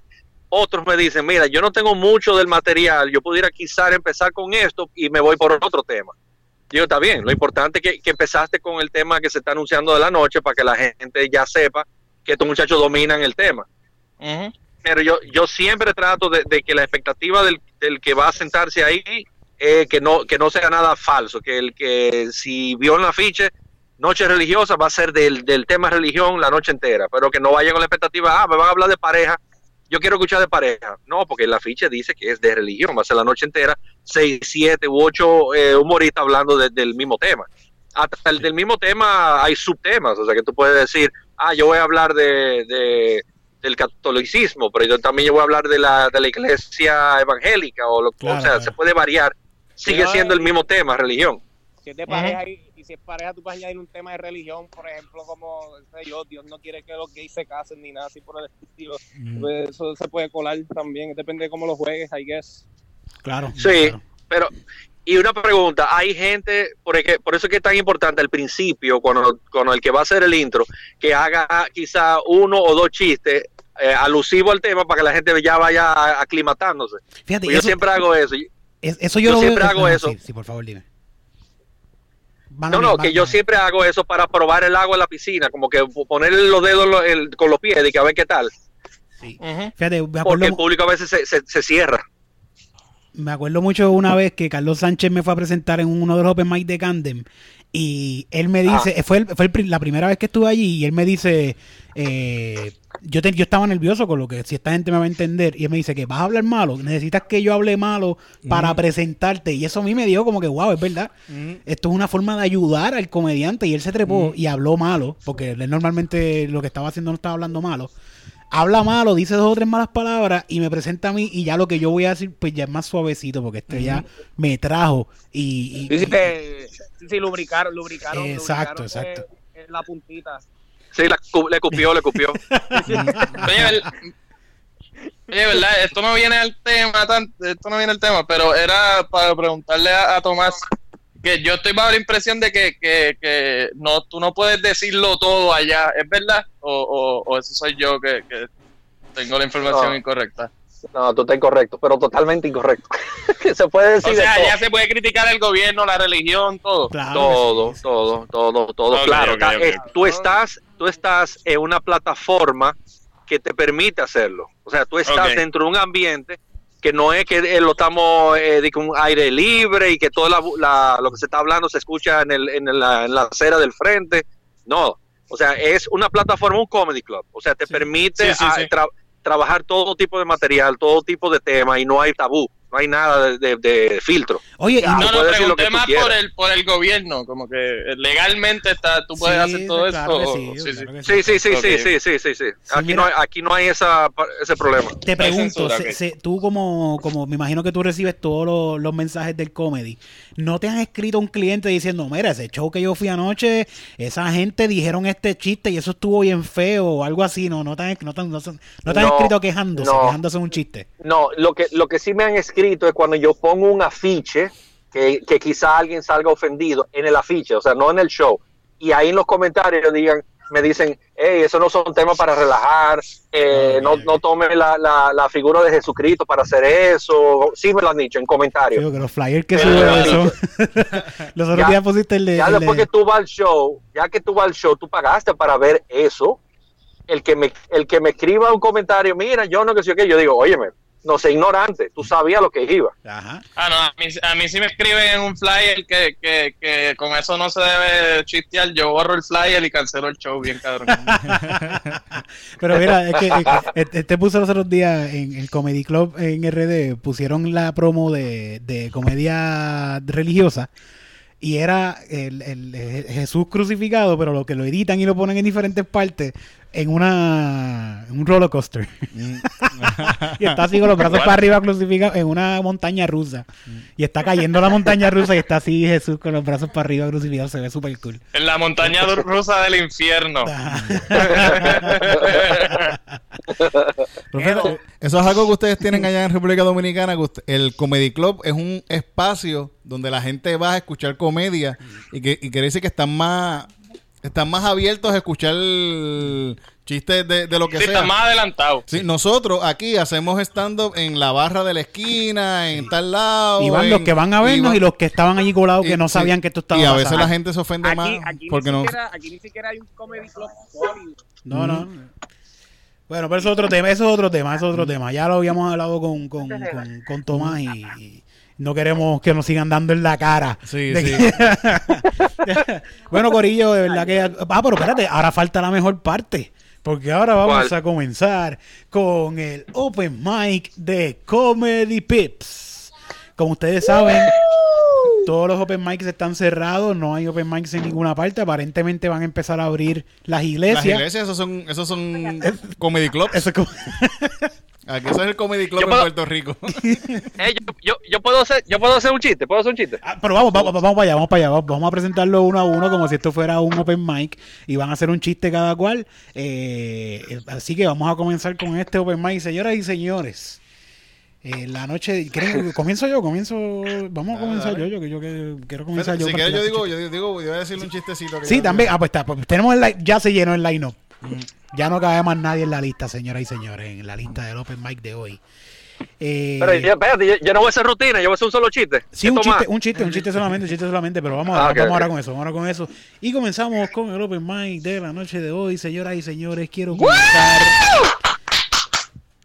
otros me dicen, mira, yo no tengo mucho del material, yo pudiera quizás empezar con esto y me voy por otro tema. Digo, está bien, lo importante es que, que empezaste con el tema que se está anunciando de la noche para que la gente ya sepa que estos muchachos dominan el tema. Pero yo, yo siempre trato de, de que la expectativa del, del que va a sentarse ahí eh, que no que no sea nada falso, que el que si vio en la afiche noche religiosa va a ser del, del tema religión la noche entera, pero que no vaya con la expectativa, ah, me van a hablar de pareja, yo quiero escuchar de pareja. No, porque el afiche dice que es de religión, va a ser la noche entera, seis, siete u ocho eh, humoristas hablando de- del mismo tema. Hasta el del mismo tema hay subtemas, o sea que tú puedes decir, ah, yo voy a hablar de, de- del catolicismo, pero yo también yo voy a hablar de la, de la iglesia evangélica, o, lo, Claro, o sea, claro. se puede variar, sigue siendo el mismo tema, religión. Si es de pareja y, y si es pareja, tú puedes añadir un tema de religión, por ejemplo, como yo, Dios no quiere que los gays se casen ni nada así por el estilo. Pues eso se puede colar también, depende de cómo lo juegues, I guess. Claro. Sí, claro. pero y una pregunta, hay gente, por, ej- por eso es que es tan importante al principio, cuando, cuando el que va a hacer el intro, que haga quizá uno o dos chistes eh, alusivos al tema para que la gente ya vaya a- aclimatándose. Fíjate, Pues yo eso, siempre hago eso. es- eso yo, yo lo veo- siempre hago Ajá, eso. Sí, sí, por favor, dime. No, no, que yo siempre hago eso para probar el agua en la piscina, como que poner los dedos el- con los pies y que a ver qué tal. Sí. Ujú. Fíjate, me Porque el público a veces se, se- se cierra. me acuerdo mucho una vez que Carlos Sánchez me fue a presentar en uno de los Open Mic de Candem y él me dice, Ah. fue, el- fue el pri- la primera vez que estuve allí y él me dice, eh, yo, te- yo estaba nervioso con lo que si esta gente me va a entender y él me dice que vas a hablar malo, necesitas que yo hable malo para presentarte. Y eso a mí me dio como que wow, es verdad, esto es una forma de ayudar al comediante y él se trepó y habló malo, porque él normalmente lo que estaba haciendo no estaba hablando malo. Habla malo, dice dos o tres malas palabras y me presenta a mí y ya lo que yo voy a decir pues ya es más suavecito porque este ya me trajo y, y- Sí, lubricaron, lubricaron. Exacto, lubricaron, exacto. eh, eh, la puntita. Sí, la le cupió, le cupió. Oye, verdad, esto no viene al tema, esto no viene al tema, pero era para preguntarle a, a Tomás que yo estoy bajo la impresión de que, que, que no, tú no puedes decirlo todo allá, ¿es verdad? O, o, o eso soy yo que, que tengo la información No. incorrecta. No, tú estás incorrecto, pero totalmente incorrecto. Se puede decir O de sea, todo. allá se puede criticar el gobierno, la religión, todo. Claro todo, que sí, sí. todo, todo, todo, claro. ok, ta- ok. eh, tú estás, tú estás en una plataforma que te permite hacerlo. O sea, tú estás dentro de un ambiente que no es que eh, lo estamos eh, de un aire libre y que todo la- la- lo que se está hablando se escucha en, el, en, la, en la acera del frente. No, o sea, es una plataforma, un comedy club. O sea, te permite Sí, sí, sí. tra- trabajar todo tipo de material, todo tipo de tema y no hay tabú, no hay nada de, de- de filtro. Oye, y Ya, no- No, lo que pregunté más por el, por el gobierno, como que legalmente está, tú puedes Sí, hacer todo claro esto. sí, o- sí, sí. claro Sí, sí, sí, sí, sí, sí, sí, sí. Aquí, mira. no hay, aquí no hay esa, ese problema. te pregunto, censura, se- se- tú como, como me imagino que tú recibes todos los, los mensajes del comedy, ¿no te han escrito un cliente diciendo, mira, ese show que yo fui anoche, esa gente dijeron este chiste y eso estuvo bien feo o algo así? No, no te han, no te no no te han No, escrito quejándose, no. quejándose de un chiste. No, lo que, lo que sí me han escrito es cuando yo pongo un afiche, que, que quizá alguien salga ofendido en el afiche, o sea, no en el show. Y ahí en los comentarios digan, me dicen, hey, eso no son temas para relajar, eh, no, no tome la, la, la figura de Jesucristo para hacer eso. Sí me lo han dicho en comentarios. Digo que los flyers que suben eso. los otros ya- días pusiste el de. ya después de- que tú vas al show, ya que tú vas al show, tú pagaste para ver eso. El que me, el que me escriba un comentario, mira, yo no que sé qué, yo digo, óyeme, no sé, ignorante, tú sabías lo que iba. Ajá. Ah, no, a mí, a mí sí me escriben en un flyer que, que, que con eso no se debe chistear. Yo borro el flyer y cancelo el show, bien cabrón. Pero mira, es que eh, este este puso los otros días en el Comedy Club en RD, pusieron la promo de, de comedia religiosa y era el, el- el Jesús crucificado, pero lo que lo editan y lo ponen en diferentes partes en una en un roller coaster. y está así con los brazos para arriba crucificado en una montaña rusa. Y está cayendo la montaña rusa y está así Jesús con los brazos para arriba crucificado, se ve súper cool. en la montaña rusa del infierno. Profesor, Eso es algo que ustedes tienen allá en República Dominicana. que usted- el Comedy Club es un espacio donde la gente va a escuchar comedia y que y quiere decir que están más están más abiertos a escuchar chistes de, de lo que Sí, sea. está más adelantado. Sí, nosotros aquí hacemos stand-up en la barra de la esquina, en tal lado. Y van en- los que van a vernos van- y los que estaban allí colados que y- no sí. sabían que esto estaba Y a veces pasando. la gente se ofende Aquí, más aquí, porque ni no. siquiera, aquí ni siquiera hay un comedy club. No, no. Bueno, pero eso es otro tema, eso es otro tema, eso es otro tema. Ya lo habíamos hablado con, con, con, con Tomás y, y no queremos que nos sigan dando en la cara. Sí, De sí. que- bueno, Corillo, de verdad que... Ah, pero espérate, ahora falta la mejor parte. Porque ahora vamos ¿Cuál? a comenzar con el Open Mic de Comedy Pips. Como ustedes saben, todos los Open Mics están cerrados, no hay Open Mics en ninguna parte. Aparentemente van a empezar a abrir las iglesias. Las iglesias, esos son, esos son comedy clubs. Eso es como- Aquí ese es el comedy club Yo en puedo- Puerto Rico. Eh, yo, yo, yo puedo hacer, yo puedo hacer un chiste, puedo hacer un chiste. Ah, pero vamos, vamos, vamos para allá, vamos para allá. Vamos, vamos a presentarlo uno a uno como si esto fuera un open mic y van a hacer un chiste cada cual. Eh, eh, así que vamos a comenzar con este open mic, señoras y señores. Eh, la noche, ¿quieren- comienzo yo, comienzo, vamos a comenzar yo, yo que yo que quiero comenzar yo. si quieres, yo digo, yo digo, yo voy a decirle un chistecito. que Sí, yo- también, ah, pues está, pues tenemos el, line- ya se llenó el line-up. Ya no cabe más nadie en la lista, señoras y señores, en la lista del open mic de hoy. Eh, Pero yo, espérate, yo, yo no voy a hacer rutina, yo voy a hacer un solo chiste. Sí, un chiste, un chiste, un chiste solamente, un chiste solamente, pero vamos, Ah, a, ok, vamos ahora con eso, vamos ahora con eso. Y comenzamos con el Open Mic de la noche de hoy, señoras y señores, quiero comenzar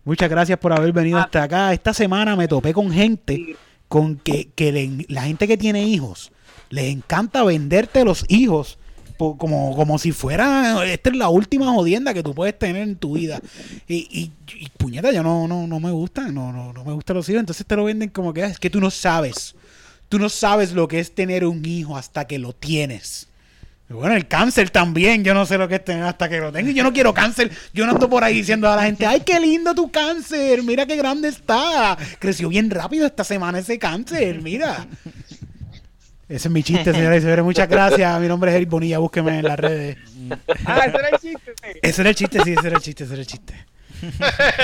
Muchas gracias por haber venido hasta acá. Esta semana me topé con gente con que, que le- la gente que tiene hijos les encanta venderte los hijos como, como si fuera esta es la última jodienda que tú puedes tener en tu vida. Y, y, y, puñeta, yo no, no, no me gustan, no, no, no me gustan los hijos. Entonces te lo venden como que "Ah, es que tú no sabes. Tú no sabes lo que es tener un hijo hasta que lo tienes. Bueno, el cáncer también, yo no sé lo que es tener hasta que lo tengo. Yo no quiero cáncer. Yo no ando por ahí diciendo a la gente, ay, qué lindo tu cáncer, mira qué grande está. Creció bien rápido esta semana ese cáncer, mira. Ese es mi chiste, señoras y señores. Muchas gracias. Mi nombre es Eric Bonilla, búsqueme en las redes. Ah, ese era el chiste. Ese era el chiste, sí, ese era el chiste, ese era el chiste. Por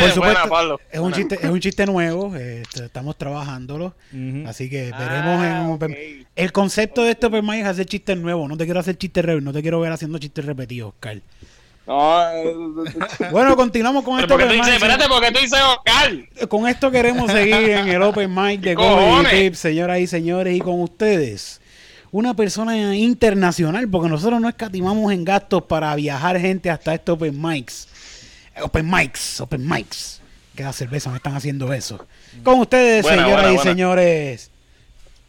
Buena, supuesto, Pablo. es un chiste, es un chiste nuevo, eh, est- estamos trabajándolo, así que veremos en Ah, un ok. open- El concepto de este Open es hacer chistes nuevos, no te quiero hacer chistes no te quiero ver haciendo chistes repetidos, Oscar. No, eh, Bueno, continuamos con esto. ¿por qué tú dices, espérate, ¿por qué tú dices Oscar? Con esto queremos seguir en el Open Mic de ¿Qué Comedy? Tips, señoras y señores, y con ustedes. Una persona internacional, porque nosotros no escatimamos en gastos para viajar gente hasta estos Open Mics. Open Mics, Open Mics. Que la cerveza me están haciendo eso. Con ustedes, Buena, señoras buena, y buena. señores,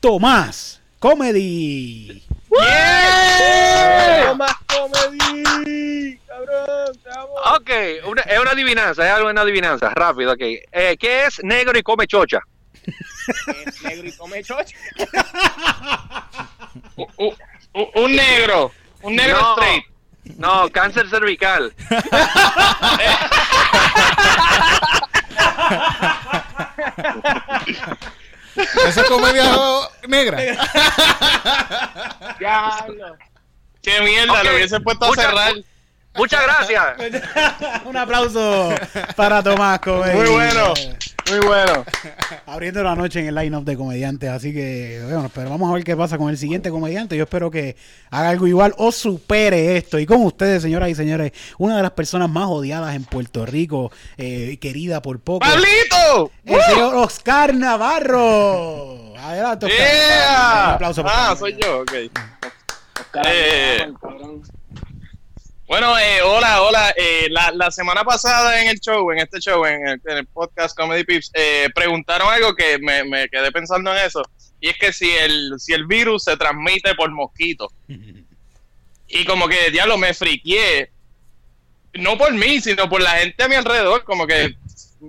Tomás Comedy. ¡Eh! más comedy! ¡Cabrón! ¡Te amo! Ok, una- es una adivinanza, es algo una adivinanza, rápido, ok. Eh, ¿Qué es negro y come chocha? Es negro y come chocha. Un negro. Un negro No. straight. No, cáncer cervical. Esa es comedia negra. Diablo. Qué mierda, Ok, lo hubiese puesto a cerrar. Muchas gracias. Un aplauso para Tomás Comedy. Muy bueno. Muy bueno. abriendo la noche en el line-up de comediantes. Así que, bueno, pero vamos a ver qué pasa con el siguiente comediante. Yo espero que haga algo igual o supere esto. Y con ustedes, señoras y señores, una de las personas más odiadas en Puerto Rico, eh, querida por poco, ¡Pablito! el señor Oscar Navarro. Adelante, Oscar. Un aplauso para Ah, soy yo, ok. Oscar, Eh. cabrón. Bueno, eh, hola, hola. Eh, la, la semana pasada en el show, en este show, en el, podcast Comedy Pips, eh, preguntaron algo que me, quedé pensando en eso. Y es que si el, si el virus se transmite por mosquito. Y como que, diablo, me friqué. No por mí, sino por la gente a mi alrededor. Como que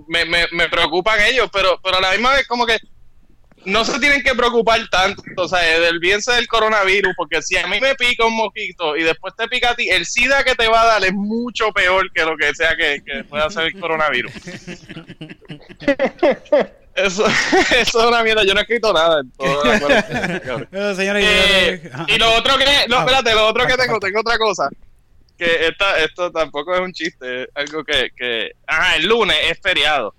me, me, me preocupan ellos, pero, pero a la misma vez como que no se tienen que preocupar tanto, o sea, del bien del coronavirus, porque si a mí me pica un mosquito y después te pica a ti, el SIDA que te va a dar es mucho peor que lo que sea que, que pueda hacer el coronavirus. Eso, eso es una mierda, yo no he escrito nada en toda la cuarentena, cabrón. Eh, y lo otro que, no, Ah, espérate, lo otro que ah, tengo, ah. tengo otra cosa. Que esta, esto tampoco es un chiste, es algo que, que, ajá, el lunes es feriado.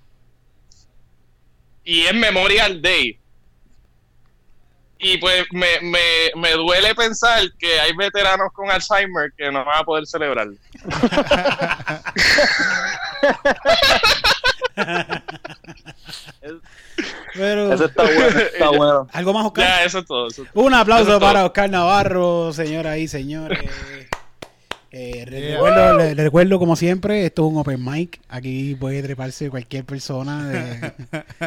Y es Memorial Day. Y pues me, me, me duele pensar que hay veteranos con Alzheimer que no van a poder celebrar. Pero, Eso está bueno, está bueno. ¿Algo más, Oscar? Ya, eso es todo. eso es todo. Un aplauso Eso es todo. para Oscar Navarro, señoras y señores. Eh, le- Yeah. recuerdo, le, le recuerdo, como siempre, esto es un open mic. Aquí puede treparse cualquier persona de-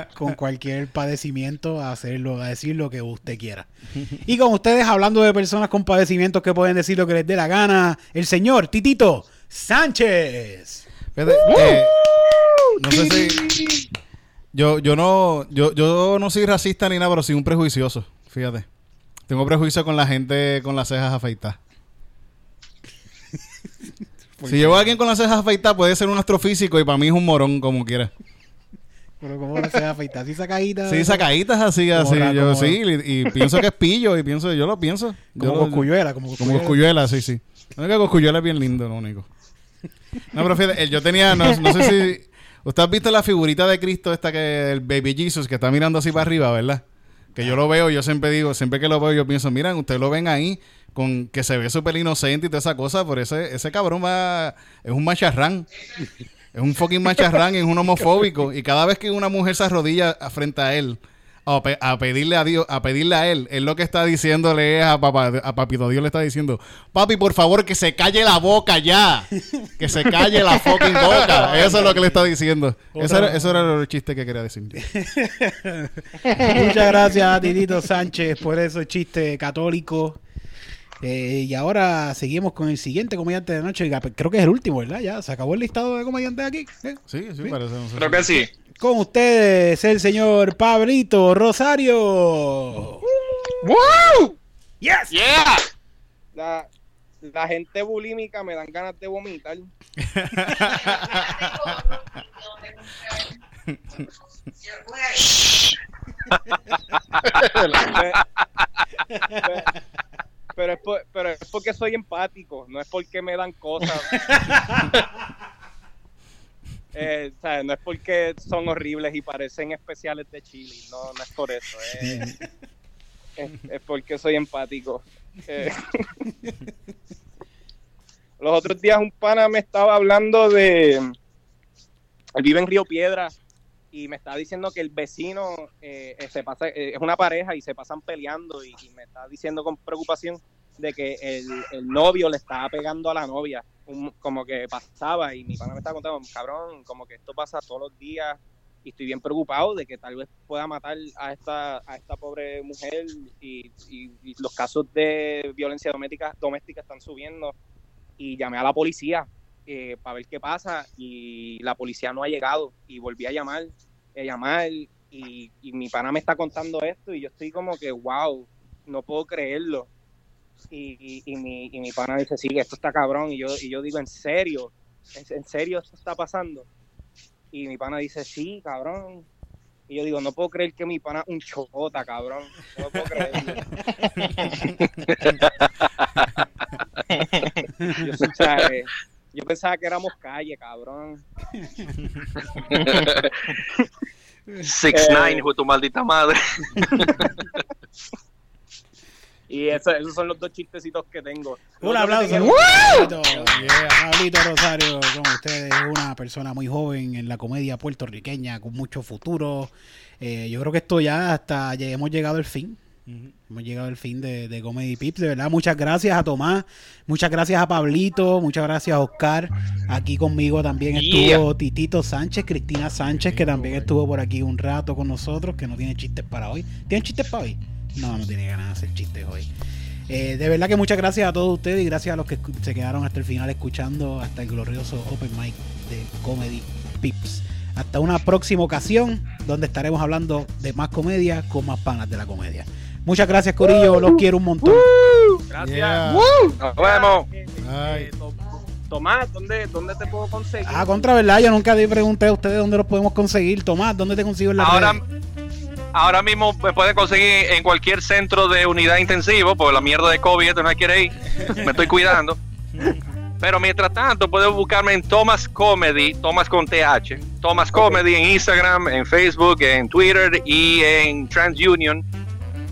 con cualquier padecimiento a hacerlo, a decir lo que usted quiera. Y con ustedes, hablando de personas con padecimientos que pueden decir lo que les dé la gana, el señor Titito Sánchez. Fíjate, eh, no sé si. Yo, yo no, yo, yo no soy racista ni nada, pero soy un prejuicioso. Fíjate. Tengo prejuicio con la gente con las cejas afeitadas. si llevo a alguien con las cejas afeitadas, puede ser un astrofísico y para mí es un morón, como quiera. Pero como no se afeitar, así sacadita. Sí, sacaditas así, Como así. Yo como- sí, y, y pienso que es pillo, y pienso, yo lo pienso. Yo Como coscuyuela, como Como coscuyuela. Sí, sí. Única Coscuyuela es bien lindo, lo único. No, pero fíjate, yo tenía, no, no sé si... Usted ha visto la figurita de Cristo esta que el Baby Jesus que está mirando así para arriba, ¿verdad? Que yo lo veo, yo siempre digo, siempre que lo veo yo pienso, miren, ustedes lo ven ahí con que se ve súper inocente y toda esa cosa, por ese, ese cabrón va, es un macharrán. Es un fucking macharrán, es un homofóbico. Y cada vez que una mujer se arrodilla frente a él, a, pe- a pedirle a Dios, a pedirle a él. Él lo que está diciéndole es a, papá, a Papito Dios le está diciendo, papi, por favor, que se calle la boca ya. Que se calle la fucking boca. Eso es lo que le está diciendo. Eso era, eso era el chiste que quería decir. Muchas gracias a Titito Sánchez por esos chistes católicos. Eh, y ahora seguimos con el siguiente comediante de noche. Creo que es el último, ¿verdad? Ya se acabó el listado de comediantes aquí. ¿eh? Sí, sí, parece. no sé Creo que sí. Con ustedes, el señor Pablito Rosario. ¡Woo! ¡Yes! ¡Yeah! La, la gente bulímica me dan ganas de vomitar. pero, es por- pero es porque soy empático, no es porque me dan cosas. Eh, o sea, no es porque son horribles y parecen especiales de Chile, no, no es por eso. Es, es, es porque soy empático. Eh, los otros días un pana me estaba hablando de... Él vive en Río Piedra y me estaba diciendo que el vecino eh, eh, se pasa, eh, es una pareja y se pasan peleando y, me está diciendo con preocupación de que el, el novio le estaba pegando a la novia, como que pasaba y mi pana me estaba contando, cabrón, como que esto pasa todos los días y estoy bien preocupado de que tal vez pueda matar a esta, a esta pobre mujer y, y- y los casos de violencia doméstica, doméstica están subiendo y llamé a la policía eh, para ver qué pasa y la policía no ha llegado y volví a llamar, a llamar y, y mi pana me está contando esto y yo estoy como que wow, no puedo creerlo. Y, y, y mi, y mi pana dice, sí, esto está cabrón. Y yo, y yo digo, ¿en serio? ¿En, en serio esto está pasando? Y mi pana dice, sí, cabrón. Y yo digo, no puedo creer que mi pana un chocota, cabrón. No puedo creerlo. yo, o sea, eh, yo pensaba que éramos calle, cabrón. Six Eh. Nine, hijo de tu maldita madre. Y eso- esos son los dos chistecitos que tengo. Un aplauso. te Pablito, Yeah, Rosario, con ustedes, es una persona muy joven en la comedia puertorriqueña, con mucho futuro. Eh, yo creo que esto ya hasta ya hemos llegado al fin. Hemos llegado al fin de, de Comedy Pips. De verdad, muchas gracias a Tomás, muchas gracias a Pablito, muchas gracias a Oscar. Aquí conmigo también estuvo Titito Sánchez, Cristina Sánchez, que también estuvo por aquí un rato con nosotros, que no tiene chistes para hoy. ¿Tienen chistes para hoy? No, no tiene ganas de hacer chistes hoy. Eh, de verdad que muchas gracias a todos ustedes y gracias a los que se quedaron hasta el final escuchando hasta el glorioso Open Mic de Comedy Pips. Hasta una próxima ocasión donde estaremos hablando de más comedia con más panas de la comedia. Muchas gracias, Corillo. Los quiero un montón. Gracias. Yeah. Nos vemos. Eh, Ay. Tomás, ¿dónde, ¿dónde te puedo conseguir? Ah, contra verdad, yo nunca pregunté a ustedes dónde los podemos conseguir. Tomás, ¿dónde te consigo en la Ahora, ahora mismo me pueden conseguir en cualquier centro de unidad intensivo, porque la mierda de COVID esto no quiere ir. Me estoy cuidando. Pero mientras tanto, pueden buscarme en Thomas Comedy, Thomas con TH. Thomas Comedy en Instagram, en Facebook, en Twitter y en TransUnion.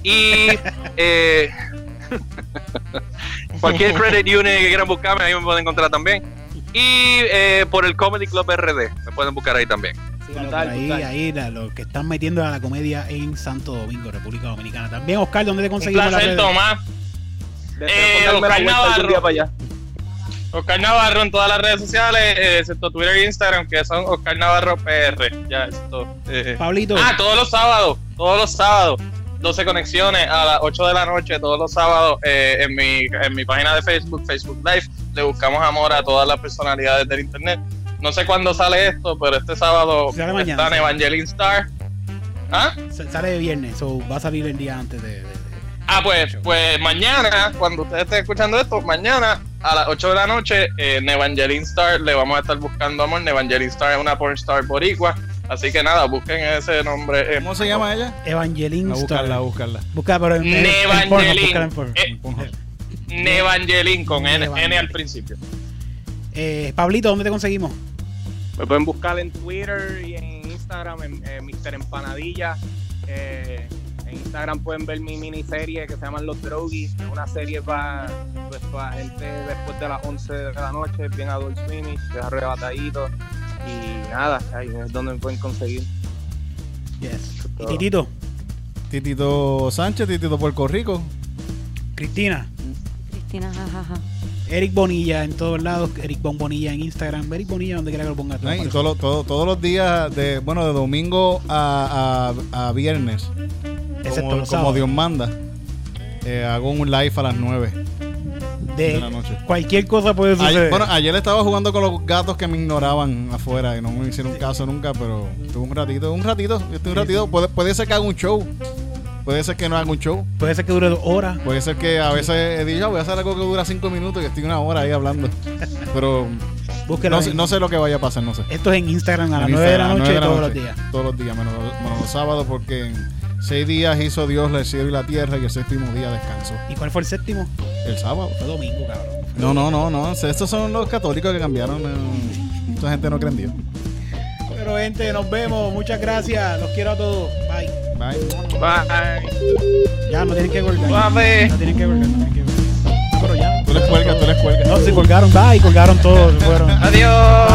Y eh, cualquier credit union que quieran buscarme, ahí me pueden encontrar también. Y eh, por el Comedy Club RD, me pueden buscar ahí también. Ahí, ahí la- los que están metiendo a la comedia en Santo Domingo, República Dominicana. También, Oscar, ¿dónde te Un conseguimos las placer? Tomás. Eh, Oscar Navarro. día para allá. Oscar Navarro en todas las redes sociales, eh, excepto Twitter e Instagram, que son Oscar Navarro PR. Ya, esto. eh. Pablito. Ah, todos los sábados, todos los sábados. 12 conexiones a las 8 de la noche, todos los sábados, eh, en, mi, en mi página de Facebook, Facebook Live. Le buscamos amor a todas las personalidades del Internet. No sé cuándo sale esto, pero este sábado Sale mañana, está en sí. Evangeline Star. ¿Ah? Sale de viernes, o va a salir el día antes de. de- de- Ah, pues, pues mañana, cuando ustedes estén escuchando esto, mañana a las 8 de la noche, eh, en Evangeline Star le vamos a estar buscando amor. Evangeline Star es una pornstar boricua. Así que nada, busquen ese nombre. eh, ¿Cómo se llama ella? Evangeline A buscarla, a buscarla. Busca, pero en, Pornhub. Eh. Nevangeline con N, al principio. Eh, Pablito, ¿dónde te conseguimos? Me pueden buscar en Twitter y en Instagram, en eh, Mr. Empanadilla. Eh, en Instagram pueden ver mi miniserie que se llama Los Drogies. Es una serie para pues, para gente después de las 11 de la noche, bien adult swimish, es arrebatadito. Y nada, ahí es donde me pueden conseguir. Yes. ¿Y todo. Titito? Titito Sánchez, Titito Puerto Rico. Cristina. Cristina, jajaja. Eric Bonilla en todos lados. Eric Bon Bonilla en Instagram. Eric Bonilla donde quiera que lo ponga. todo lo- todo- todos los días, de bueno, de domingo a, a- a viernes, Excepto como, los como. Dios manda, eh, hago un live a las 9 de de la noche. cualquier cosa puede suceder. Ayer, bueno, ayer estaba jugando con los gatos que me ignoraban afuera y no me hicieron caso nunca, pero tuve un ratito, un ratito, un ratito. Puede, puede ser que haga un show, puede ser que no haga un show, puede ser que dure dos horas. puede ser que a veces he dicho, "Ah, voy a hacer algo que dura cinco minutos y estoy una hora ahí hablando. Pero no sé, en- no sé lo que vaya a pasar, no sé. Esto es en Instagram a las En 9 de la noche de la todos los días. Todos los días, menos, menos los sábados, porque en seis días hizo Dios el cielo y la tierra y el séptimo día descansó. ¿Y cuál fue el séptimo? El sábado. Fue domingo, cabrón. No, no, no, no. Estos son los católicos que cambiaron. eh, Esta gente no cree en Dios. Pero gente, nos vemos. Muchas gracias. Los quiero a todos. Bye. Bye. Bye. Ya, no tienen que colgar. Suave. No tienen que colgar, no tienen que colgar. Pero ya. Tú les cuelgas, tú les cuelgas. No, se colgaron. Bye, colgaron todos. Se fueron. Adiós.